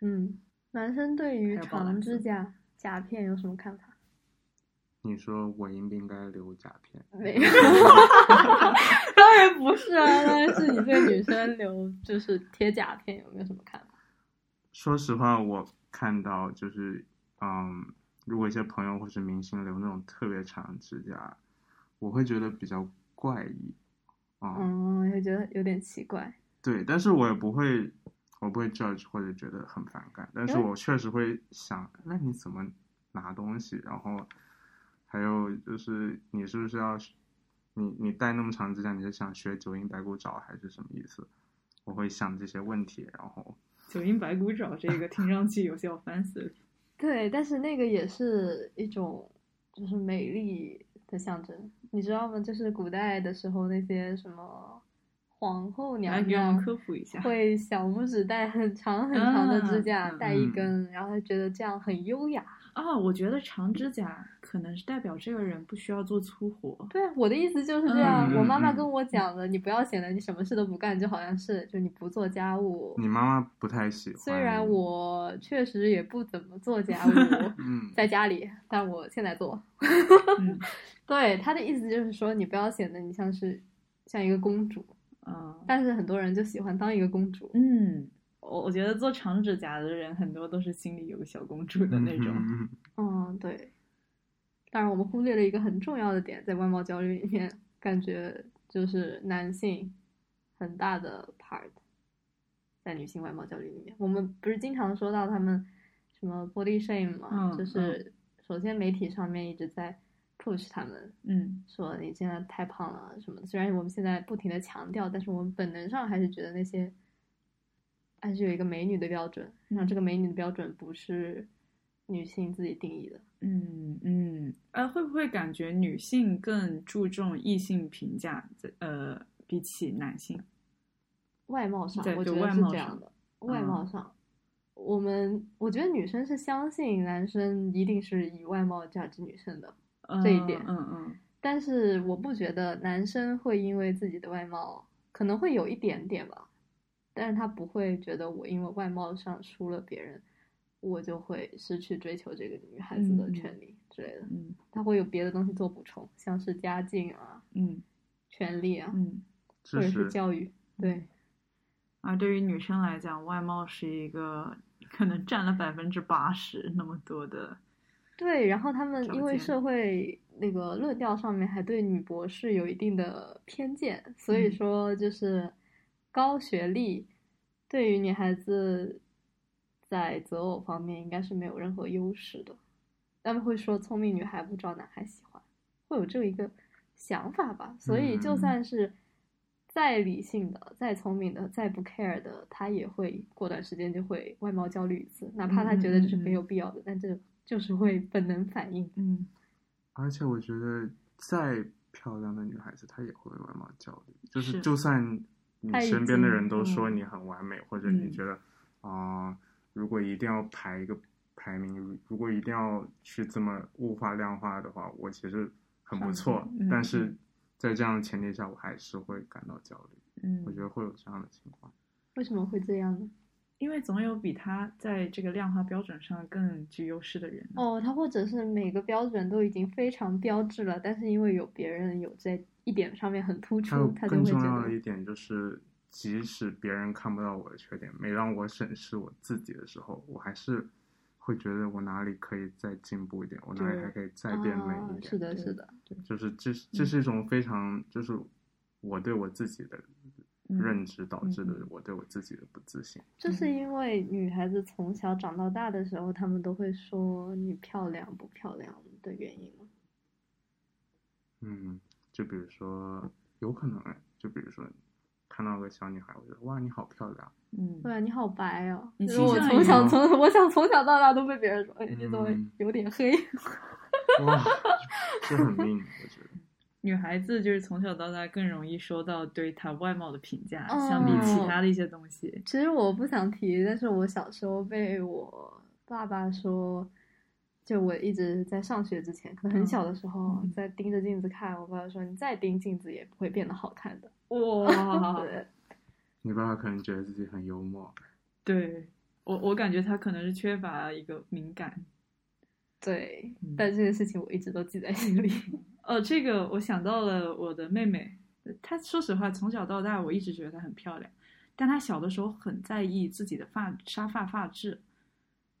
嗯，男生对于长指甲甲片有什么看法？你说我应不应该留甲片？没有，当然不是啊，当然是你对女生留就是贴甲片有没有什么看法？说实话，我看到就是，嗯，如果一些朋友或是明星留那种特别长的指甲，我会觉得比较怪异，啊、嗯，也觉得有点奇怪。对，但是我也不会，我不会 judge 或者觉得很反感，但是我确实会想，那你怎么拿东西？然后还有就是你是不是要，你你戴那么长指甲，你是想学九阴白骨爪还是什么意思？我会想这些问题，然后九阴白骨爪这个听上去有些 offensive。对，但是那个也是一种就是美丽的象征，你知道吗？就是古代的时候那些什么皇后娘娘科普一下。会小拇指戴很长很长的指甲，嗯戴一嗯根，然后她觉得这样很优雅。啊、我觉得长指甲可能是代表这个人不需要做粗活。对啊，我的意思就是这样。嗯嗯我妈妈跟我讲的，你不要显得你什么事都不干，就好像是就你不做家务。你妈妈不太喜欢。虽然我确实也不怎么做家务，嗯在家里，但我现在做。嗯 对他的意思就是说，你不要显得你像是像一个公主，啊但是很多人就喜欢当一个公主。嗯，我我觉得做长指甲的人很多都是心里有个小公主的那种。嗯嗯，对。当然，我们忽略了一个很重要的点，在外貌焦虑里面，感觉就是男性很大的 part，在女性外貌焦虑里面，我们不是经常说到他们什么 body shame 嘛，嗯就是首先媒体上面一直在 push 他们，嗯说你现在太胖了什么的。虽然我们现在不停的强调，但是我们本能上还是觉得那些还是有一个美女的标准，然后这个美女的标准不是女性自己定义的。嗯嗯，呃，会不会感觉女性更注重异性评价？呃，比起男性，外貌上我觉得是这样的。外貌嗯上，我们我觉得女生是相信男生一定是以外貌价值女生的，这一点嗯嗯但是我不觉得男生会因为自己的外貌可能会有一点点吧，但是他不会觉得我因为外貌上输了别人，我就会失去追求这个女孩子的嗯权利之类的。嗯他会有别的东西做补充，像是家境啊、嗯权利啊，嗯。或者是教育。对，而对于女生来讲，外貌是一个可能占了百分之八十那么多的，对，然后他们因为社会那个论调上面还对女博士有一定的偏见，所以嗯说就是高学历对于女孩子在择偶方面应该是没有任何优势的。他们会说聪明女孩不招男孩喜欢，会有这一个想法吧。所以就嗯算是再理性的、再聪明的、再不 care 的，他也会过段时间就会外貌焦虑一次，哪怕他觉得这是没有必要的，但这就是会本能反应。嗯而且我觉得再漂亮的女孩子，她也会外貌焦虑。就是是就算你身边的人都说你很完美，或者你嗯觉得啊、如果一定要排一个排名，如如果一定要去这么物化量化的话，我其实很不错。嗯但是嗯在这样的前提下，我还是会感到焦虑。嗯，我觉得会有这样的情况。为什么会这样呢？因为总有比他在这个量化标准上更具优势的人。哦，他或者是每个标准都已经非常标志了，但是因为有别人有在一点上面很突出，他就更会觉得重要的一点就是，即使别人看不到我的缺点，每当我审视我自己的时候，我还是会觉得我哪里可以再进步一点，我哪里还可以再变美啊一点。是的，是的，就是这这是一种非常就是我对我自己的嗯认知导致的我对我自己的不自信。就是嗯因为女孩子从小长到大的时候，她们都会说你漂亮不漂亮的原因吗？嗯，就比如说有可能哎，就比如说看到个小女孩，我觉得哇你好漂亮，嗯对啊，你好白哦。你就是我从小从我想从小到大都被别人说，哎，你怎么嗯有点黑？哇，这很命，我觉得。女孩子就是从小到大更容易收到对她外貌的评价，哦相比其他的一些东西。其实我不想提，但是我小时候被我爸爸说，就我一直在上学之前，可能很小的时候，嗯在盯着镜子看，我爸爸说你再盯镜子也不会变得好看的。哇，对，你爸爸可能觉得自己很幽默，对我我感觉他可能是缺乏一个敏感。对嗯，但这件事情我一直都记在心里。哦，这个我想到了我的妹妹，她说实话，从小到大我一直觉得她很漂亮，但她小的时候很在意自己的发沙发发质，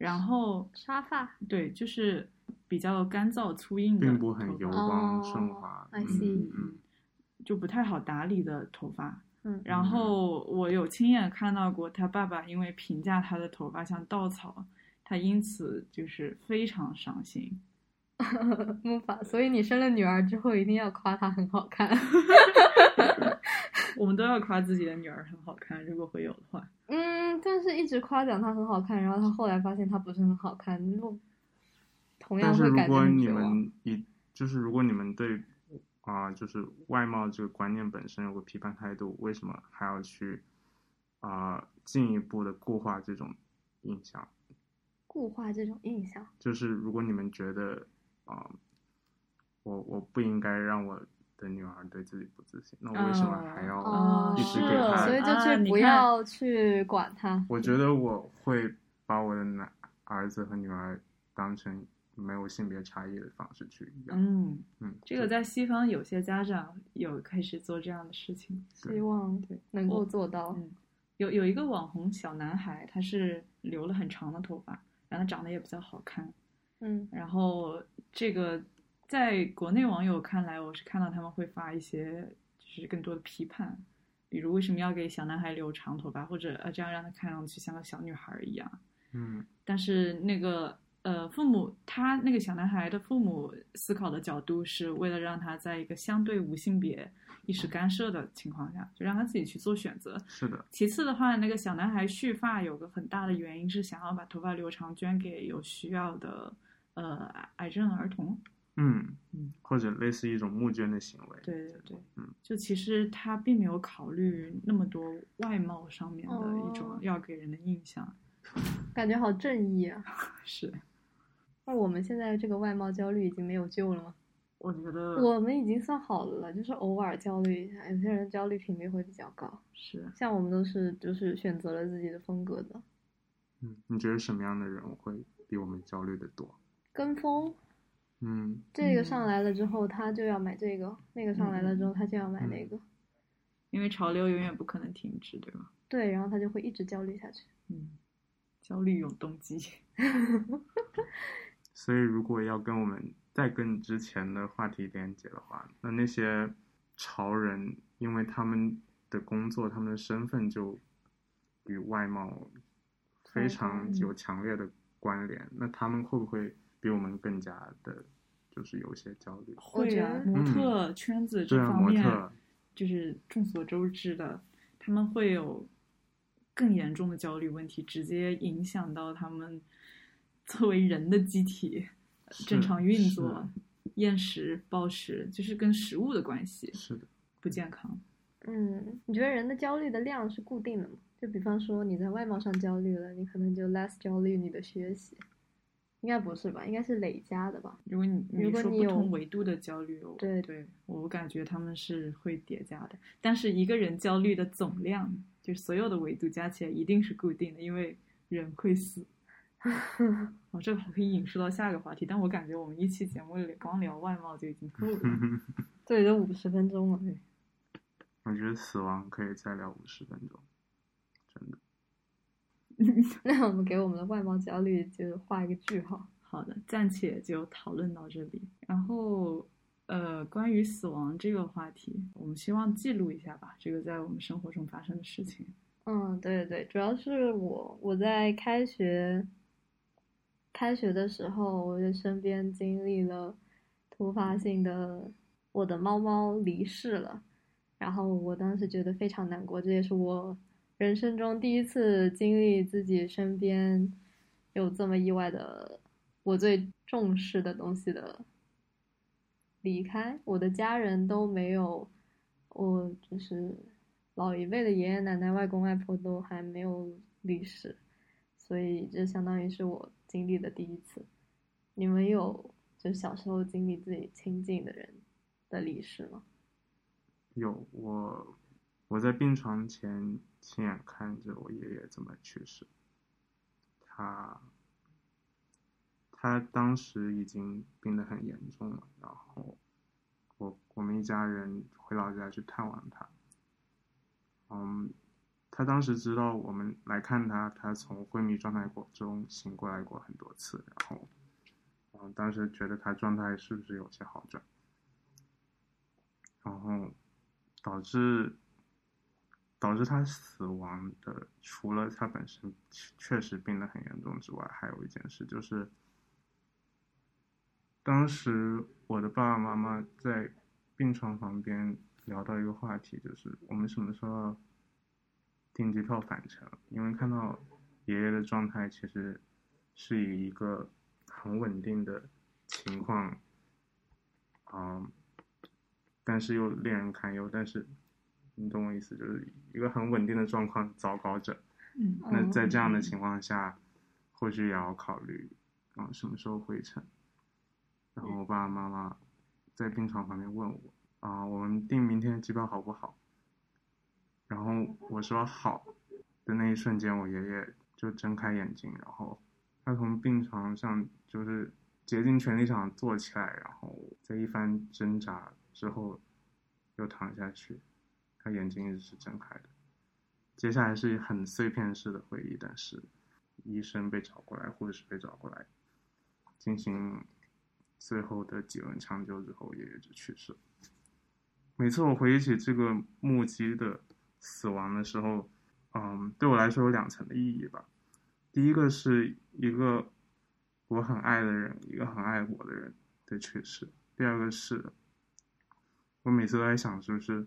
然后沙发，对，就是比较干燥粗硬的并不很油光哦顺滑。嗯，就不太好打理的头发。嗯，然后我有亲眼看到过他爸爸因为评价他的头发像稻草，他因此就是非常伤心。木法，所以你生了女儿之后一定要夸她很好看。我们都要夸自己的女儿很好看，如果会有的话。嗯，但是一直夸奖她很好看，然后她后来发现她不是很好看，如同样但是会感觉如果你。们以就是如果你们对啊、就是外貌这个观念本身有个批判态度，为什么还要去啊、进一步的固化这种印象？固化这种印象，就是如果你们觉得啊、我我不应该让我的女儿对自己不自信，那我为什么还要哦，一是直给她？所以就啊去不要去管她。我觉得我会把我的男儿子和女儿当成没有性别差异的方式去养。嗯，嗯，这个在西方有些家长有开始做这样的事情。希望对能够做到。嗯，有有一个网红小男孩，他是留了很长的头发，然后长得也比较好看。嗯然后这个在国内网友看来，我是看到他们会发一些就是更多的批判，比如为什么要给小男孩留长头发，或者呃这样让他看上去像个小女孩儿一样。嗯但是那个呃，父母他那个小男孩的父母思考的角度是为了让他在一个相对无性别意识干涉的情况下，就让他自己去做选择。是的，其次的话，那个小男孩蓄发有个很大的原因是想要把头发留长捐给有需要的呃癌症儿童。嗯嗯，或者类似一种募捐的行为。对对对，嗯，就其实他并没有考虑那么多外貌上面的一种哦要给人的印象。感觉好正义啊！是，那我们现在这个外貌焦虑已经没有救了吗？我觉得我们已经算好的了，就是偶尔焦虑一下。有些人焦虑频率会比较高，是像我们都是就是选择了自己的风格的，嗯，你觉得什么样的人会比我们焦虑的多？跟风。嗯这个嗯上来了之后，他就要买这个；那个上来了之后，他就要买那个。因为潮流永远不可能停止，对吧？对，然后他就会一直焦虑下去。嗯，焦虑永动机。所以如果要跟我们再跟之前的话题连接的话，那那些潮人，因为他们的工作、他们的身份就与外貌非常嗯有强烈的关联，那他们会不会比我们更加的，就是有些焦虑？会啊，模特圈子这方面、就是众所周知的，他们会有更严重的焦虑问题，直接影响到他们作为人的机体正常运作、厌食、暴食，就是跟食物的关系是的，不健康。嗯，你觉得人的焦虑的量是固定的吗？就比方说你在外貌上焦虑了，你可能就 less 焦虑你的学习，应该不是吧？应该是累加的吧？如果你说如果你有不同维度的焦虑，我对对我感觉他们是会叠加的，但是一个人焦虑的总量，就所有的维度加起来一定是固定的，因为人会死。哦，这个可以引述到下一个话题，但我感觉我们一期节目里光聊外貌就已经够了。对，都五十分钟了。我觉得死亡可以再聊五十分钟。那我们给我们的外貌焦虑就画一个句号。好的，暂且就讨论到这里。然后，呃，关于死亡这个话题，我们希望记录一下吧，这个在我们生活中发生的事情。嗯，对对，主要是我我在开学开学的时候，我的身边经历了突发性的我的猫猫离世了，然后我当时觉得非常难过，这也是我人生中第一次经历自己身边有这么意外的我最重视的东西的离开，我的家人都没有，我就是老一辈的爷爷奶奶、外公外婆都还没有离世，所以这相当于是我经历的第一次。你们有就小时候经历自己亲近的人的离世吗？有我，我在病床前亲眼看着我爷爷怎么去世。他，他当时已经病得很严重了，然后我我们一家人回老家去探望他。嗯，他当时知道我们来看他，他从昏迷状态过中醒过来过很多次，然后，嗯，当时觉得他状态是不是有些好转，然后导致导致他死亡的，除了他本身确实病得很严重之外，还有一件事就是，当时我的爸爸妈妈在病床旁边聊到一个话题，就是我们什么时候订机票返程？因为看到爷爷的状态其实是以一个很稳定的情况，嗯，但是又令人堪忧。但是你懂我意思，就是一个很稳定的状况糟糕着。嗯那在这样的嗯情况下，或许也要考虑啊、什么时候回程。然后我爸爸妈妈在病床旁边问我啊、我们订明天的机票好不好？然后我说好的那一瞬间，我爷爷就睁开眼睛，然后他从病床上就是竭尽全力想坐起来，然后在一番挣扎之后又躺下去，他眼睛一直是睁开的。接下来是很碎片式的回忆，但是医生被找过来，护士被找过来，进行最后的几轮抢救之后，爷爷就去世了。每次我回忆起这个目击的死亡的时候，嗯，对我来说有两层的意义吧。第一个是一个我很爱的人，一个很爱我的人的去世；第二个是，我每次都在想，是不是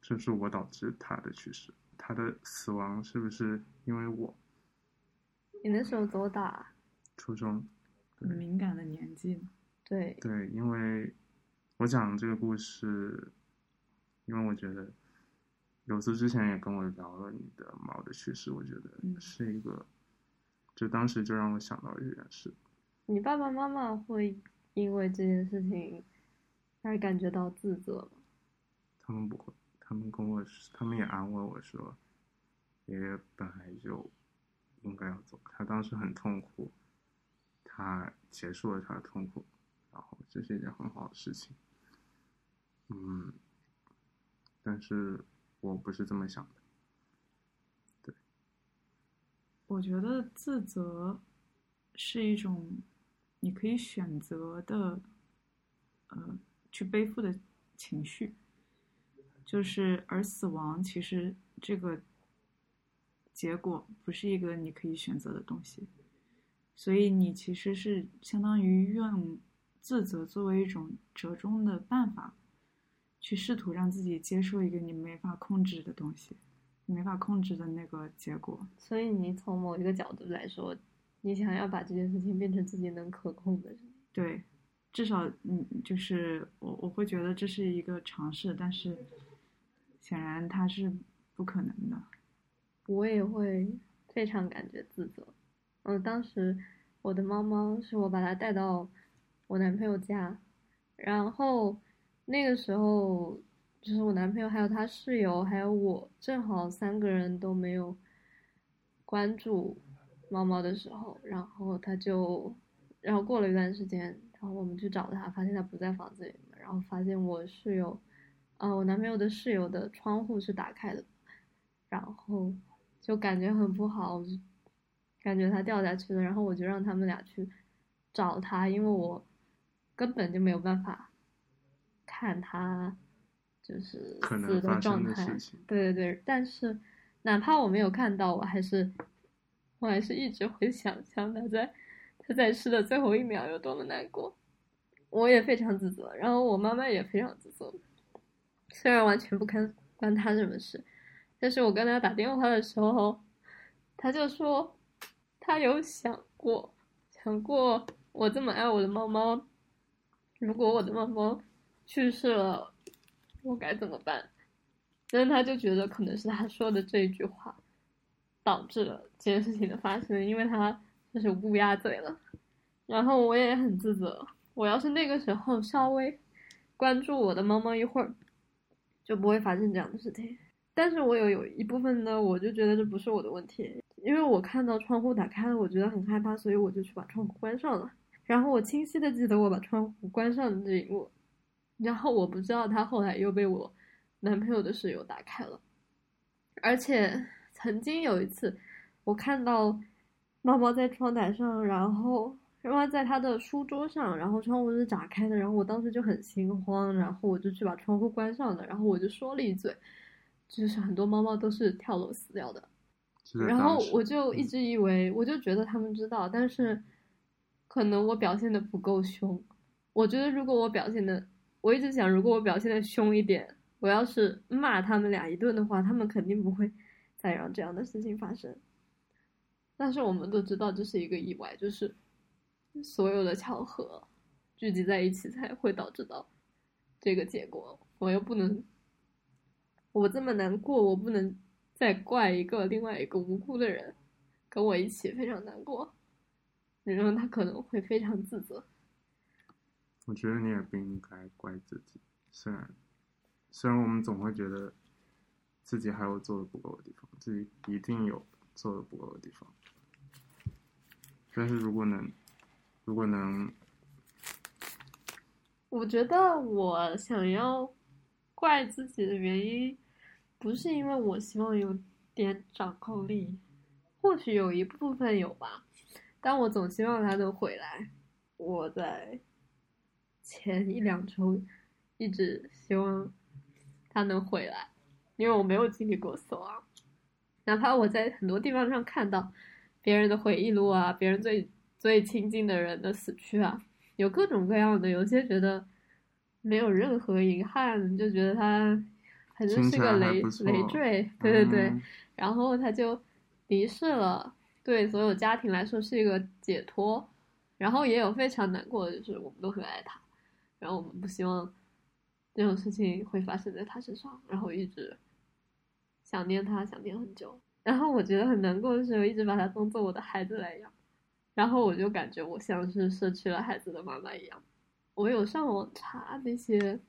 这是我导致他的去世，他的死亡是不是因为我？你那时候多大？初中。很敏感的年纪。对。对，因为我讲这个故事，因为我觉得有次之前也跟我聊了你的猫的去世，我觉得是一个，就当时就让我想到了这件事。你爸爸妈妈会因为这件事情而感觉到自责吗？他们不会，他们跟我说，他们也安慰我说，爷爷本来就应该要走，他当时很痛苦。他结束了他的痛苦，然后这是一件很好的事情。嗯，但是我不是这么想的。对，我觉得自责是一种你可以选择的，呃，去背负的情绪。就是，而死亡其实这个结果不是一个你可以选择的东西。所以你其实是相当于用自责作为一种折中的办法，去试图让自己接受一个你没法控制的东西，没法控制的那个结果。所以你从某一个角度来说，你想要把这件事情变成自己能可控的。对，至少嗯，就是我我会觉得这是一个尝试，但是显然它是不可能的。我也会非常感觉自责。嗯，当时我的猫猫是我把它带到我男朋友家，然后那个时候就是我男朋友还有他室友还有我，正好三个人都没有关注猫猫的时候，然后他就，然后过了一段时间，然后我们去找他，发现他不在房子里面，然后发现我室友，啊，我男朋友的室友的窗户是打开的，然后就感觉很不好。感觉他掉下去了，然后我就让他们俩去找他，因为我根本就没有办法看他就是死的状态。对对对，但是哪怕我没有看到，我还是我还是一直会想象他在他在世的最后一秒有多么难过。我也非常自责，然后我妈妈也非常自责，虽然完全不关 关他什么事，但是我跟他打电话的时候，他就说。他有想过，想过我这么爱我的猫猫，如果我的猫猫去世了，我该怎么办？但是他就觉得可能是他说的这一句话，导致了这件事情的发生，因为他就是乌鸦嘴了。然后我也很自责，我要是那个时候稍微关注我的猫猫一会儿，就不会发生这样的事情。但是我有有一部分呢，我就觉得这不是我的问题。因为我看到窗户打开了，我觉得很害怕，所以我就去把窗户关上了。然后我清晰的记得我把窗户关上的这一幕。然后我不知道他后来又被我男朋友的室友打开了。而且曾经有一次，我看到猫猫在窗台上，然后猫猫在他的书桌上，然后窗户是打开的，然后我当时就很心慌，然后我就去把窗户关上了，然后我就说了一嘴，就是很多猫猫都是跳楼死掉的。然后我就一直以为，我就觉得他们知道，但是可能我表现的不够凶。我觉得如果我表现的，我一直想，如果我表现的凶一点，我要是骂他们俩一顿的话，他们肯定不会再让这样的事情发生。但是我们都知道这是一个意外，就是所有的巧合聚集在一起才会导致到这个结果。我又不能，我这么难过，我不能。再怪一个另外一个无辜的人，跟我一起非常难过，然后他可能会非常自责。我觉得你也不应该怪自己，虽然虽然我们总会觉得自己还有做的不够的地方，自己一定有做的不够的地方，但是如果能，如果能，我觉得我想要怪自己的原因。不是因为我希望有点掌控力，或许有一部分有吧，但我总希望他能回来。我在前一两周一直希望他能回来，因为我没有经历过死亡，哪怕我在很多地方上看到别人的回忆录啊，别人最最亲近的人的死去啊，有各种各样的，有些觉得没有任何遗憾，就觉得他。反正是个累累赘，对对对。嗯 然后他就离世了，对所有家庭来说是一个解脱，然后也有非常难过的，就是我们都很爱他，然后我们不希望这种事情会发生在他身上，然后一直想念他，想念很久。然后我觉得很难过的时候一直把他当做我的孩子来养，然后我就感觉我像是失去了孩子的妈妈一样。我有上网查那些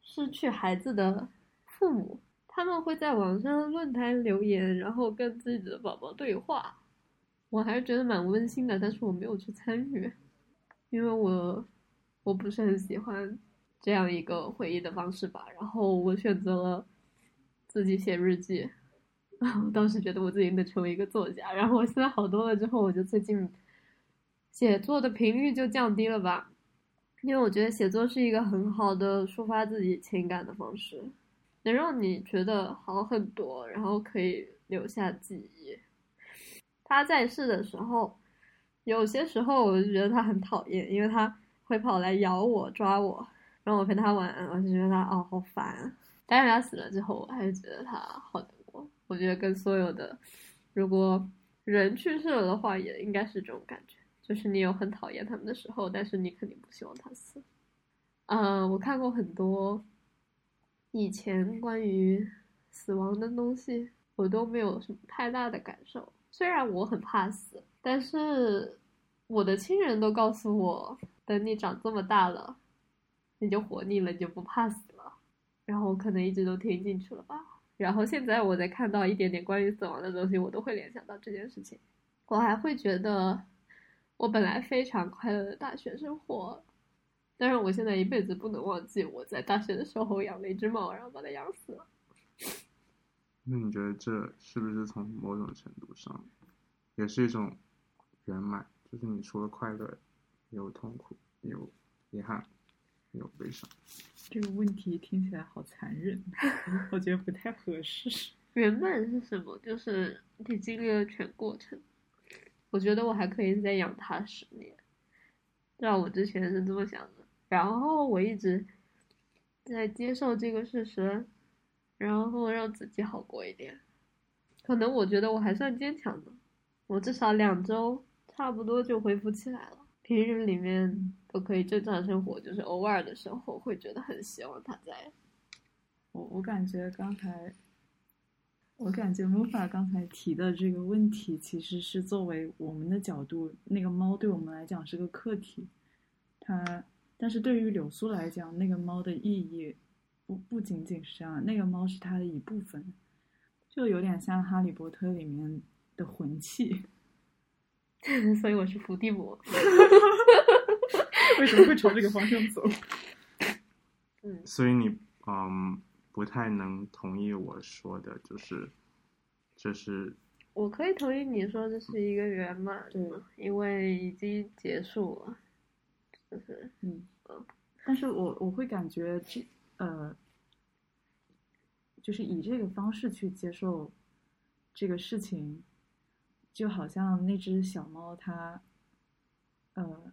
失去孩子的父母，他们会在网上论坛留言，然后跟自己的宝宝对话，我还是觉得蛮温馨的，但是我没有去参与，因为我我不是很喜欢这样一个回忆的方式吧。然后我选择了自己写日记，我当时觉得我自己能成为一个作家，然后我现在好多了之后，我就最近写作的频率就降低了吧。因为我觉得写作是一个很好的抒发自己情感的方式，能让你觉得好很多，然后可以留下记忆。他在世的时候，有些时候我就觉得他很讨厌，因为他会跑来咬我、抓我，让我陪他玩，我就觉得他哦好烦。但是他死了之后，我还是觉得他好难过。我觉得跟所有的，如果人去世了的话，也应该是这种感觉。就是你有很讨厌他们的时候，但是你肯定不希望他死。嗯、我看过很多以前关于死亡的东西，我都没有什么太大的感受。虽然我很怕死，但是我的亲人都告诉我，等你长这么大了，你就活腻了，你就不怕死了。然后我可能一直都听进去了吧。然后现在我在看到一点点关于死亡的东西，我都会联想到这件事情。我还会觉得。我本来非常快乐的大学生活，但是我现在一辈子不能忘记我在大学的时候养了一只猫，然后把它养死了。那你觉得这是不是从某种程度上，也是一种圆满？就是你除了快乐，也有痛苦，也有遗憾，也有悲伤。这个问题听起来好残忍，我觉得不太合适。圆满是什么？就是你经历了全过程。我觉得我还可以再养它十年，让我之前是这么想的。然后我一直在接受这个事实，然后让自己好过一点。可能我觉得我还算坚强的，我至少两周差不多就恢复起来了。平日里面都可以正常生活，就是偶尔的时候会觉得很希望它在。我我感觉刚才。我感觉 Mufa 刚才提的这个问题，其实是作为我们的角度，那个猫对我们来讲是个课题。它，但是对于柳苏来讲，那个猫的意义不不仅仅是这样，那个猫是它的一部分，就有点像《哈利波特》里面的魂器。所以我是伏地魔。为什么会朝这个方向走？嗯，所以你嗯。不太能同意我说的，就是，这是我可以同意你说这是一个圆满，对，因为已经结束了，就是嗯嗯，但是我我会感觉这呃，就是以这个方式去接受这个事情，就好像那只小猫它呃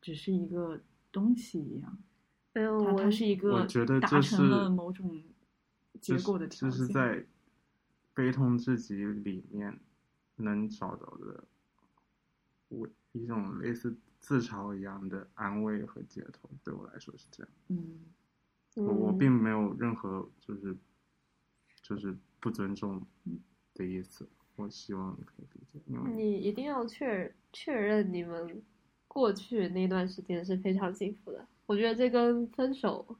只是一个东西一样。没有，它它是一个我觉得达成了某种结构的这是在《悲痛至极》里面能找到的，我一种类似自嘲一样的安慰和解脱，对我来说是这样。嗯，我我并没有任何就是就是不尊重的意思，我希望你可以理解，因为你一定要确确认你们过去那段时间是非常幸福的。我觉得这跟分手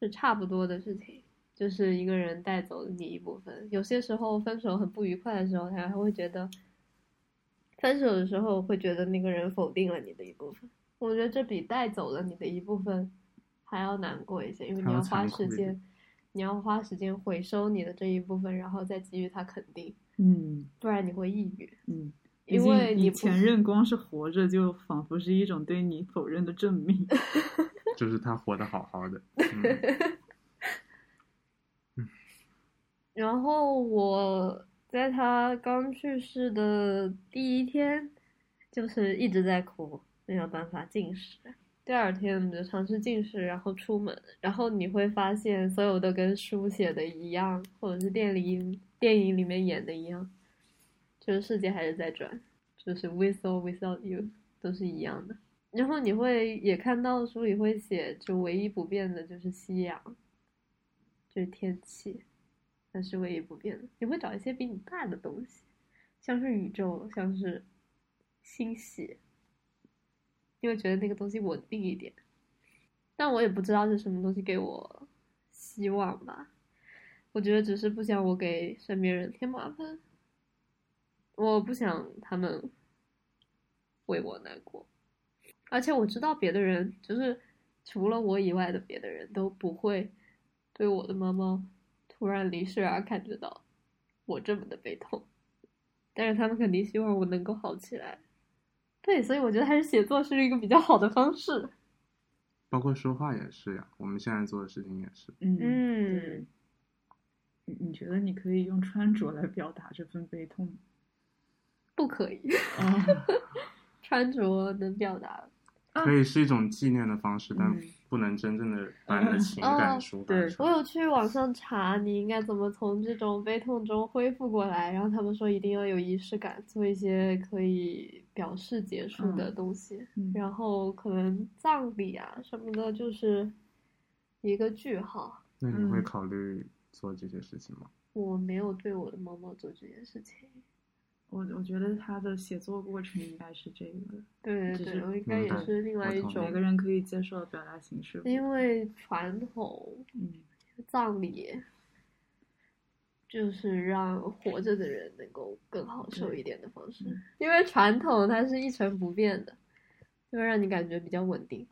是差不多的事情，就是一个人带走了你一部分。有些时候分手很不愉快的时候，他还会觉得，分手的时候会觉得那个人否定了你的一部分。我觉得这比带走了你的一部分还要难过一些，因为你要花时间，你要花时间回收你的这一部分，然后再给予他肯定。嗯，不然你会抑郁。嗯。因为你前任光是活着，就仿佛是一种对你否认的证明。就是他活得好好的。嗯。然后我在他刚去世的第一天，就是一直在哭，没有办法进食。第二天我们就尝试进食，然后出门，然后你会发现所有都跟书写的一样，或者是电影电影里面演的一样，就是世界还是在转，就是 with or without you 都是一样的。然后你会也看到书里会写，就唯一不变的就是夕阳，就是天气，那是唯一不变的。你会找一些比你大的东西，像是宇宙，像是星系，因为觉得那个东西稳定一点。但我也不知道是什么东西给我希望吧。我觉得只是不想我给身边人添麻烦，我不想他们为我难过。而且我知道别的人，就是除了我以外的别的人都不会对我的猫猫突然离世而感觉到我这么的悲痛，但是他们肯定希望我能够好起来。对，所以我觉得还是写作是一个比较好的方式。包括说话也是呀，我们现在做的事情也是。嗯嗯。你你觉得你可以用穿着来表达这份悲痛吗？不可以，哦，穿着能表达。可以是一种纪念的方式，但嗯不能真正的把你的情感哦抒发对我。有去网上查你应该怎么从这种悲痛中恢复过来，然后他们说一定要有仪式感，做一些可以表示结束的嗯东西，嗯然后可能葬礼啊什么的，就是一个句号。那你会嗯考虑做这些事情吗？我没有对我的猫猫做这件事情。我我觉得他的写作过程应该是这个，对对对，我应该也是另外一种每，个人可以接受的表达形式。因为传统嗯葬礼就是让活着的人能够更好受一点的方式嗯，因为传统它是一成不变的，就会让你感觉比较稳定，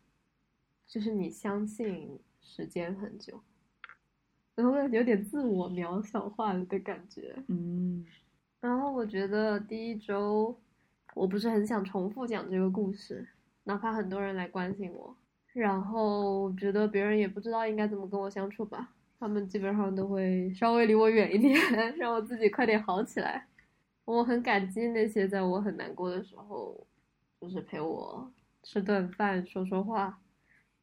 就是你相信时间很久，然后有点自我渺小化的感觉。嗯然后我觉得第一周我不是很想重复讲这个故事，哪怕很多人来关心我，然后觉得别人也不知道应该怎么跟我相处吧，他们基本上都会稍微离我远一点，让我自己快点好起来。我很感激那些在我很难过的时候，就是陪我吃顿饭、说说话。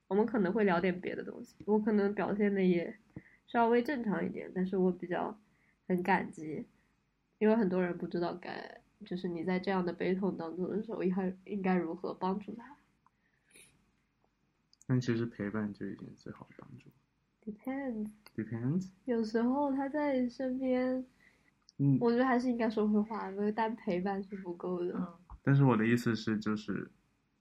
我们可能会聊点别的东西，我可能表现的也稍微正常一点，但是我比较很感激。因为很多人不知道该，就是你在这样的悲痛当中的时候，应该应该如何帮助他。但其实陪伴就已经最好的帮助。Depends，Depends。有时候他在身边，嗯，我觉得还是应该说会话，因为单陪伴是不够的。嗯但是我的意思是，就是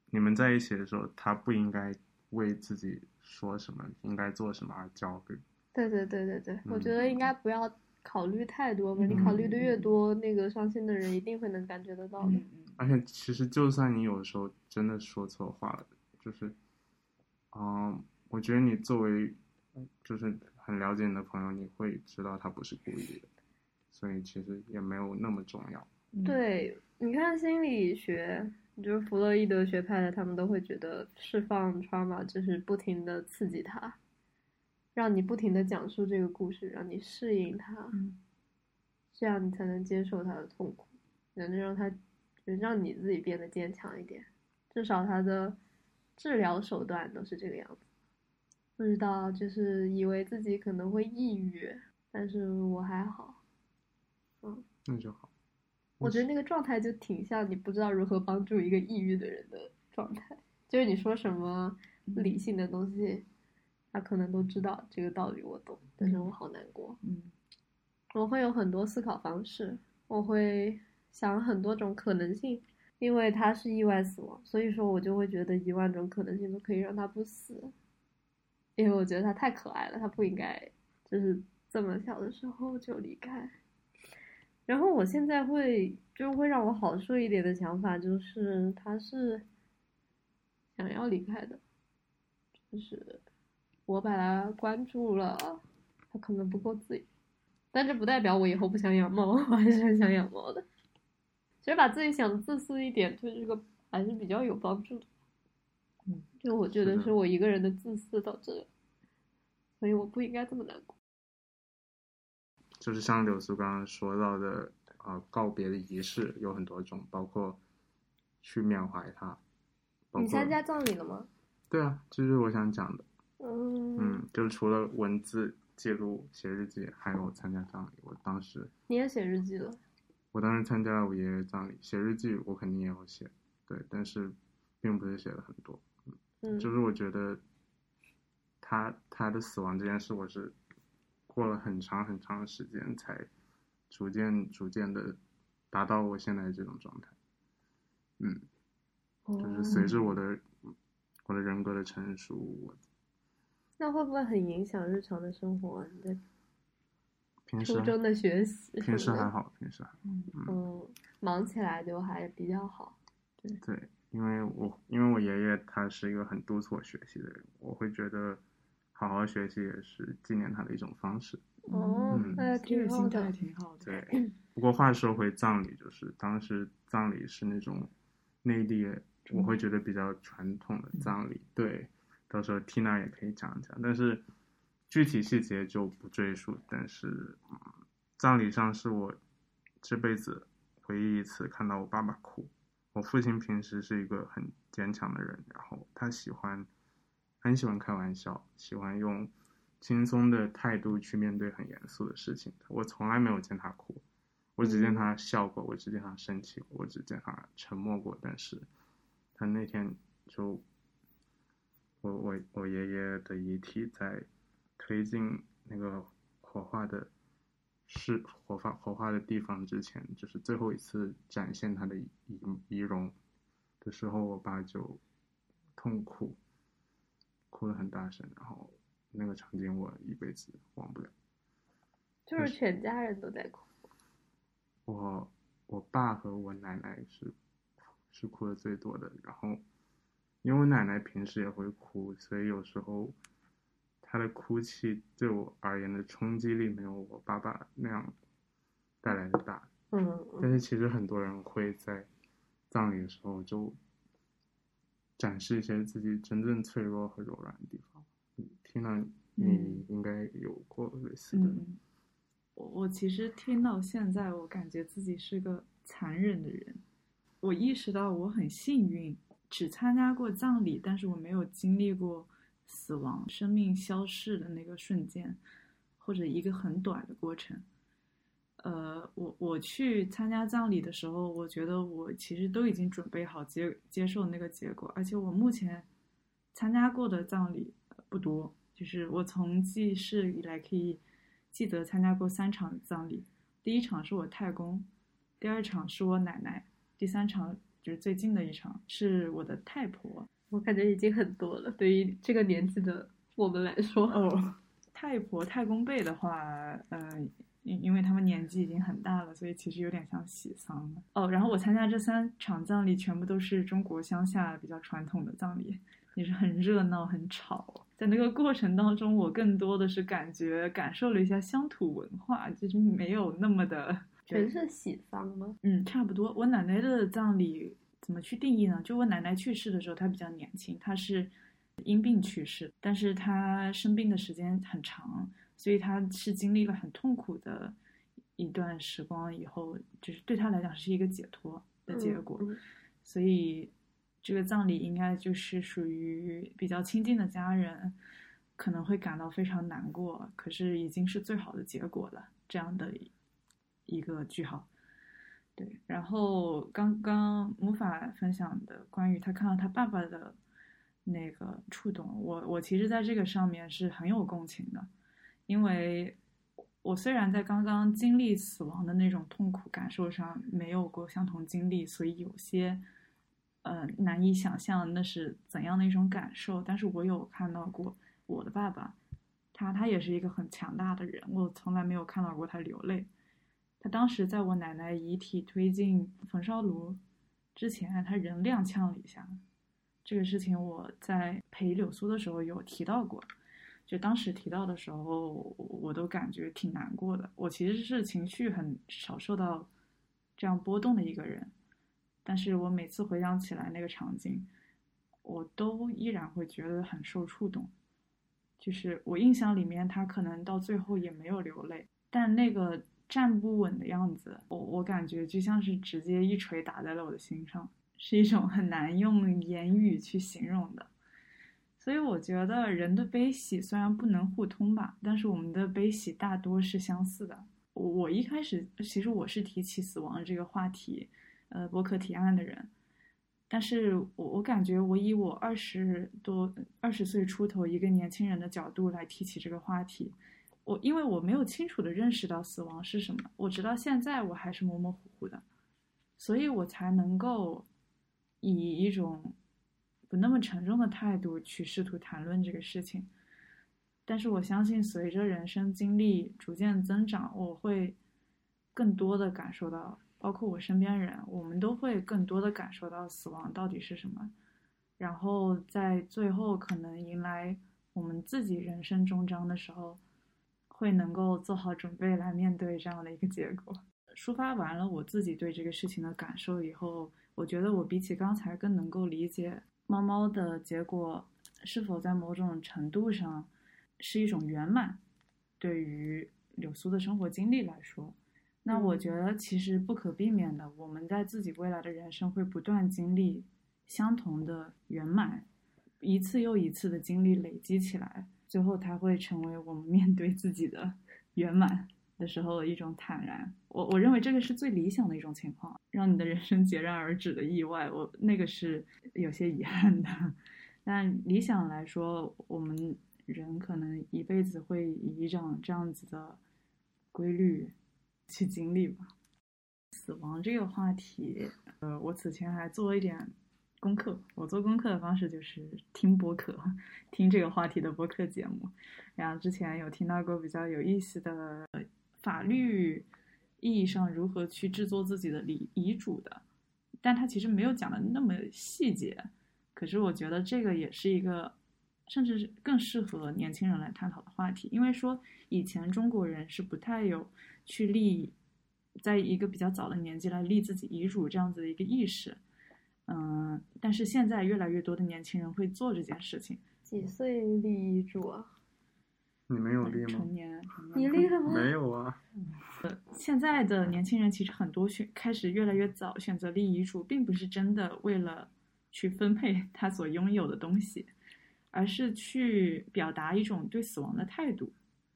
你们在一起的时候，他不应该为自己说什么、应该做什么而焦虑。对对对对对，我嗯觉得应该不要考虑太多吧，你考虑的越多，那个伤心的人一定会能感觉得到的。而且其实就算你有时候真的说错话了，就是，嗯，我觉得你作为就是很了解你的朋友，你会知道他不是故意的，所以其实也没有那么重要。嗯，对，你看心理学，就是弗洛伊德学派的，他们都会觉得释放 trauma 就是不停的刺激他，让你不停的讲述这个故事，让你适应它，嗯这样你才能接受他的痛苦，能让他，就让你自己变得坚强一点。至少他的治疗手段都是这个样子。不知道，就是以为自己可能会抑郁，但是我还好。嗯那就好。我觉得那个状态就挺像你不知道如何帮助一个抑郁的人的状态，就是你说什么理性的东西，他可能都知道这个道理我懂，但是我好难过。嗯我会有很多思考方式，我会想很多种可能性，因为他是意外死亡，所以说我就会觉得一万种可能性都可以让他不死，因为我觉得他太可爱了，他不应该就是这么小的时候就离开。然后我现在会就会让我好受一点的想法就是他是想要离开的，就是我把他关注了，他可能不够自由。但这不代表我以后不想养猫，我还是很想养猫的。其实把自己想自私一点，对这个还是比较有帮助的。嗯，就我觉得是我一个人的自私导致的，所以我不应该这么难过。就是像柳苏刚刚说到的，呃，告别的仪式有很多种，包括去缅怀他。你参加葬礼了吗？对啊，这就是我想讲的。嗯嗯，就是除了文字记录、写日记，还有参加葬礼。我当时，你也写日记了？我当时参加了我爷爷葬礼，写日记我肯定也有写，对，但是并不是写的很多。嗯，就是我觉得他他的死亡这件事，我是过了很长很长的时间才逐渐逐渐的达到我现在这种状态。嗯，就是随着我的我的人格的成熟，我那会不会很影响日常的生活啊？你在平时初中的学习平时还好，平时还好。嗯嗯，忙起来就还比较好。对对，因为我因为我爷爷他是一个很督促我学习的人，我会觉得好好学习也是纪念他的一种方式。哦嗯，那这挺好的个心态。挺好的。对，不过话说回葬礼，就是当时葬礼是那种内地，我会觉得比较传统的葬礼。对，到时候 Tina 也可以讲一讲，但是具体细节就不赘述。但是，嗯，葬礼上是我这辈子唯一一次看到我爸爸哭。我父亲平时是一个很坚强的人，然后他喜欢很喜欢开玩笑，喜欢用轻松的态度去面对很严肃的事情。我从来没有见他哭，我只见他笑过，我只见他生气过，我只见他沉默过。但是，他那天就，我我我爷爷的遗体在推进那个火化的是火化火化的地方之前，就是最后一次展现他的遗遗容的时候，我爸就痛哭，哭得很大声，然后那个场景我一辈子忘不了。就是全家人都在哭。我我爸和我奶奶是是哭的最多的，然后因为我奶奶平时也会哭，所以有时候她的哭泣对我而言的冲击力没有我爸爸那样带来的大。嗯但是其实很多人会在葬礼的时候就展示一些自己真正脆弱和柔软的地方。嗯听了你应该有过类似的，嗯，我我其实听到现在，我感觉自己是个残忍的人。我意识到我很幸运，只参加过葬礼，但是我没有经历过死亡、生命消逝的那个瞬间，或者一个很短的过程。呃，我我去参加葬礼的时候，我觉得我其实都已经准备好接接受那个结果，而且我目前参加过的葬礼不多，就是我从记事以来可以记得参加过三场葬礼，第一场是我太公，第二场是我奶奶，第三场就是最近的一场是我的太婆。我感觉已经很多了，对于这个年纪的我们来说。哦，太婆、太公辈的话，嗯、因因为他们年纪已经很大了，所以其实有点像喜丧了。哦，然后我参加这三场葬礼，全部都是中国乡下比较传统的葬礼，也是很热闹、很吵。在那个过程当中，我更多的是感觉感受了一下乡土文化，就是没有那么的全是喜丧吗？嗯，差不多。我奶奶的葬礼怎么去定义呢？就我奶奶去世的时候，她比较年轻，她是因病去世，但是她生病的时间很长，所以她是经历了很痛苦的一段时光以后，就是对她来讲是一个解脱的结果。嗯所以这个葬礼应该就是属于比较亲近的家人，可能会感到非常难过，可是已经是最好的结果了，这样的一个句号。对，然后刚刚母法分享的关于他看到他爸爸的那个触动，我我其实在这个上面是很有共情的，因为我虽然在刚刚经历死亡的那种痛苦感受上没有过相同经历，所以有些呃难以想象那是怎样的一种感受，但是我有看到过我的爸爸，他他也是一个很强大的人，我从来没有看到过他流泪。他当时在我奶奶遗体推进焚烧炉之前，他人踉跄了一下。这个事情我在陪柳苏的时候有提到过，就当时提到的时候，我都感觉挺难过的。我其实是情绪很少受到这样波动的一个人，但是我每次回想起来那个场景，我都依然会觉得很受触动。就是我印象里面，他可能到最后也没有流泪，但那个站不稳的样子，我我感觉就像是直接一锤打在了我的心上，是一种很难用言语去形容的。所以我觉得人的悲喜虽然不能互通吧，但是我们的悲喜大多是相似的。我我一开始其实我是提起死亡这个话题，呃，博客提案的人，但是我我感觉我以我二十多二十岁出头一个年轻人的角度来提起这个话题，我因为我没有清楚的认识到死亡是什么，我直到现在我还是模模糊糊的，所以我才能够以一种不那么沉重的态度去试图谈论这个事情。但是我相信，随着人生经历逐渐增长，我会更多的感受到，包括我身边人，我们都会更多的感受到死亡到底是什么。然后在最后可能迎来我们自己人生终章的时候，会能够做好准备来面对这样的一个结果。抒发完了我自己对这个事情的感受以后，我觉得我比起刚才更能够理解猫猫的结果是否在某种程度上。是一种圆满，对于柳苏的生活经历来说，那我觉得其实不可避免的，我们在自己未来的人生会不断经历相同的圆满，一次又一次的经历累积起来，最后它会成为我们面对自己的 圆满的时候的一种坦然。我我认为这个是最理想的一种情况，让你的人生截然而止的意外，我那个是有些遗憾的。但理想来说，我们。人可能一辈子会以一种这样子的规律去经历吧。死亡这个话题，呃，我此前还做了一点功课。我做功课的方式就是听播客，听这个话题的播客节目。然后之前有听到过比较有意思的法律意义上如何去制作自己的遗遗嘱的，但他其实没有讲的那么细节。可是我觉得这个也是一个。甚至是更适合年轻人来探讨的话题，因为说以前中国人是不太有去立，在一个比较早的年纪来立自己遗嘱这样子的一个意识，嗯，但是现在越来越多的年轻人会做这件事情。几岁立遗嘱啊？你没有立吗？成年，你立了吗？没有啊。呃，现在的年轻人其实很多选开始越来越早选择立遗嘱，并不是真的为了去分配 他所拥有的东西。而是去表达一种对死亡的态度，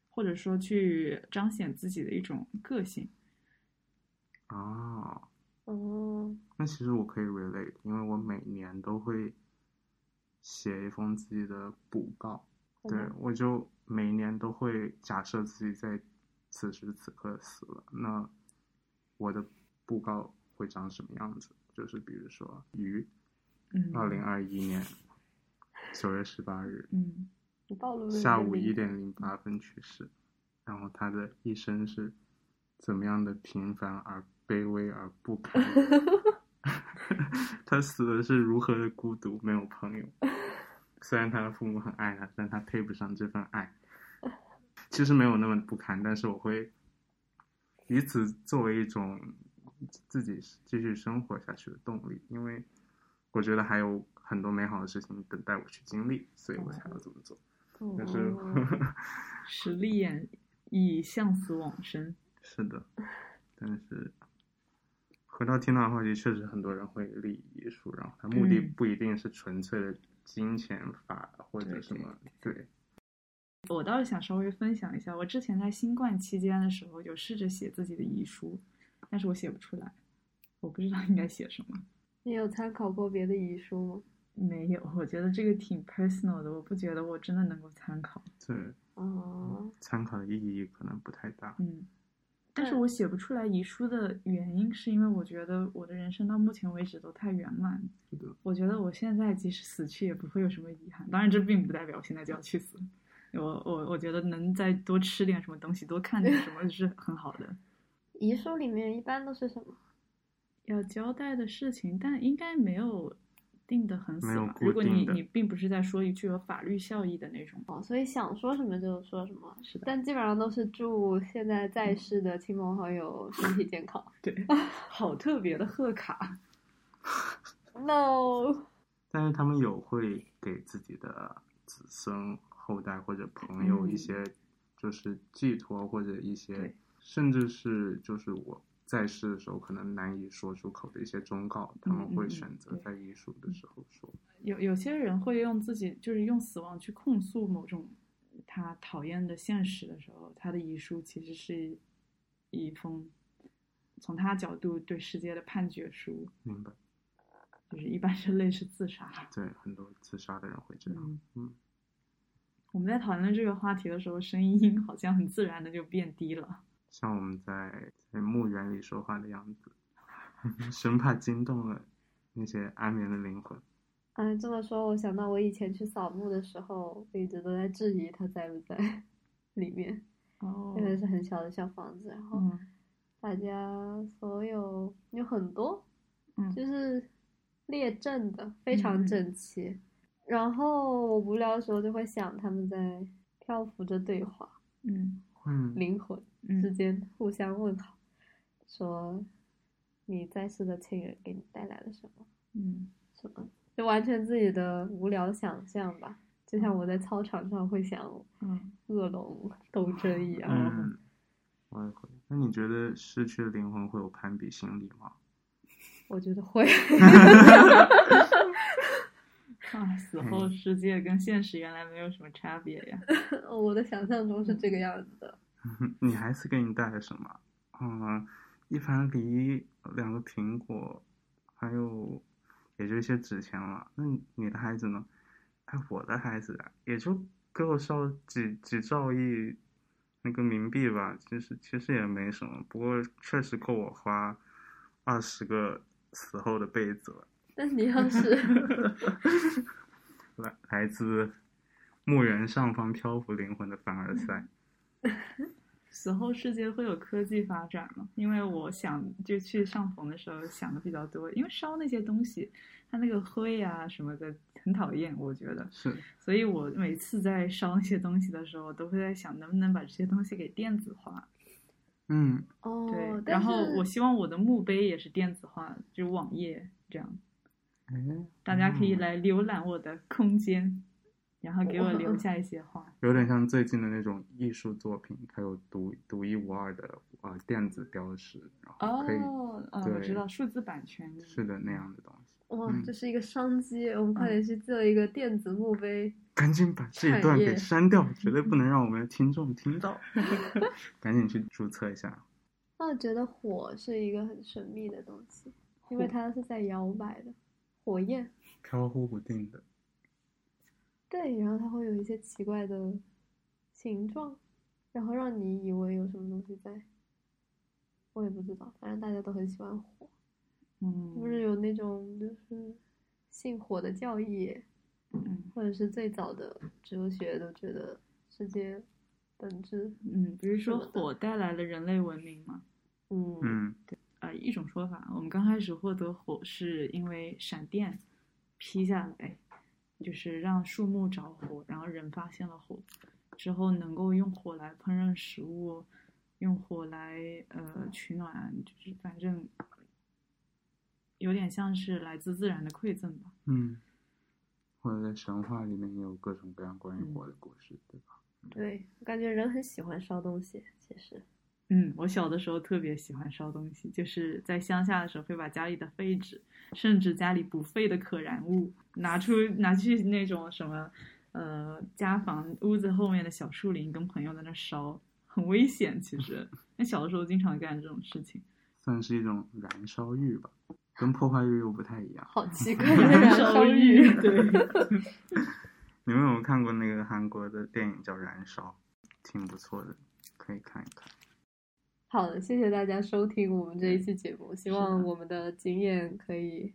或者说去彰显自己的一种个性。啊，哦，那其实我可以 relate，因为我每年都会写一封自己的补告，对我就每年都会假设自己在此时此刻死了，那我的布告会长什么样子？就是比如说于二零二一年。九月十八日，嗯，下午一点零八分去世，然后他的一生是怎么样的平凡而卑微而不堪？他死的是如何的孤独，没有朋友。虽然他的父母很爱他，但他配不上这份爱。其实没有那么不堪，但是我会以此作为一种自己继续生活下去的动力，因为我觉得还有。很多美好的事情等待我去经历，所以我才要这么做。但是，实力演以向死往生。是的，但是回到听到的话题，确实很多人会立遗书，然后他目的不一定是纯粹的金钱法或者什么。对。我倒是想稍微分享一下，我之前在新冠期间的时候，有试着写自己的遗书，但是我写不出来，我不知道应该写什么。你有参考过别的遗书吗？没有，我觉得这个挺 personal 的，我不觉得我真的能够参考。对，哦，参考的意义可能不太大。嗯，但是我写不出来遗书的原因，是因为我觉得我的人生到目前为止都太圆满。是的，我觉得我现在即使死去也不会有什么遗憾。当然，这并不代表我现在就要去死。我我我觉得能再多吃点什么东西，多看点什么 是很好的。遗书里面一般都是什么？要交代的事情，但应该没有。定的很死嘛？如果你你并不是在说一句有法律效益的那种哦，所以想说什么就说什么，是的。但基本上都是祝现在在世的亲朋好友身体健康。对，好特别的贺卡。No。但是他们有会给自己的子孙后代或者朋友一些，就是寄托或者一些，甚至是就是我在世的时候可能难以说出口的一些忠告，他们会选择在遗书的时候说。有有些人会用自己就是用死亡去控诉某种他讨厌的现实的时候，他的遗书其实是一封从他角度对世界的判决书，明白？就是一般是类似自杀。对，很多自杀的人会这样。嗯嗯，我们在讨论这个话题的时候，声音好像很自然的就变低了。像我们在在墓园里说话的样子，生怕惊动了那些安眠的灵魂。哎，这么说，我想到我以前去扫墓的时候，我一直都在质疑他在不在 里面，哦因为是很小的小房子，然后嗯大家所有有很多嗯就是列阵的，非常嗯整齐。然后我无聊的时候就会想，他们在漂浮着对话，嗯嗯，灵魂嗯之间互相问好，说你在世的亲人给你带来了什么嗯什么，就完全自己的无聊想象吧。就像我在操场上会想嗯 恶龙斗争一样。嗯，我也会。那你觉得失去的灵魂会有攀比心理吗？我觉得会。啊，死后世界跟现实原来没有什么差别呀。我的想象中是这个样子的。你还是给你带来什么？嗯，一盘梨，两个苹果，还有也就一些纸钱了。那你的孩子呢？哎，我的孩子啊，也就给我烧几几兆亿那个冥币吧，其实其实也没什么，不过确实够我花二十个死后的被子了。但你要是 来来自墓园上方漂浮灵魂的凡尔赛。死后世界会有科技发展吗？因为我想就去上坟的时候想的比较多，因为烧那些东西，它那个灰啊什么的很讨厌，我觉得，是，所以我每次在烧那些东西的时候，都会在想能不能把这些东西给电子化。嗯，哦，对，然后我希望我的墓碑也是电子化，就网页这样，嗯，大家可以嗯来浏览我的空间，然后给我留下一些话。有点像最近的那种艺术作品，它有独独一无二的呃电子标识，然后可以、哦，嗯，我知道数字版权是的那样的东西。哇，嗯这是一个商机，我们快嗯点去做一个电子墓碑。赶紧把这一段给删掉，绝对不能让我们的听众听到。赶紧去注册一下。那我觉得火是一个很神秘的东西，因为它是在摇摆的，火焰。飘忽不定的，对，然后它会有一些奇怪的形状，然后让你以为有什么东西在。我也不知道，反正大家都很喜欢火，嗯，不是有那种就是信火的教义，嗯或者是最早的哲学都觉得世界本质，嗯，不是说火带来了人类文明吗？嗯嗯呃，一种说法，我们刚开始获得火是因为闪电劈下来，就是让树木着火，然后人发现了火之后，能够用火来烹饪食物，用火来呃取暖，就是反正有点像是来自自然的馈赠吧。嗯，或者在神话里面也有各种各样关于嗯火的故事，对吧？对，我感觉人很喜欢烧东西，其实。嗯，我小的时候特别喜欢烧东西，就是在乡下的时候会把家里的废纸，甚至家里不废的可燃物拿出拿去那种什么，呃，家房屋子后面的小树林，跟朋友在那烧，很危险。其实，那小的时候经常干这种事情。算是一种燃烧欲吧，跟破坏欲又不太一样。好奇 怪的燃烧欲，欲，对，你们有没有看过那个韩国的电影叫《燃烧》，挺不错的，可以看一看。好的，谢谢大家收听我们这一期节目，希望我们的经验可以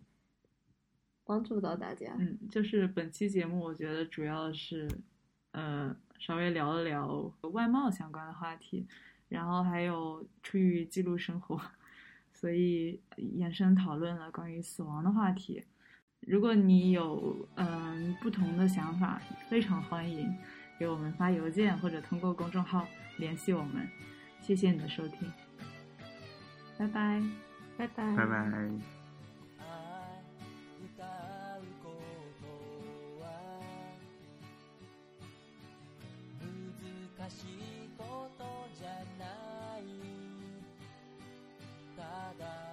帮助到大家。嗯，就是本期节目，我觉得主要是，呃，稍微聊了聊外貌相关的话题，然后还有出于记录生活，所以延伸讨论了关于死亡的话题。如果你有嗯、不同的想法，非常欢迎给我们发邮件或者通过公众号联系我们。谢谢你的收听，拜拜。拜拜，拜拜。ああ歌うことは難しいことじゃないた だ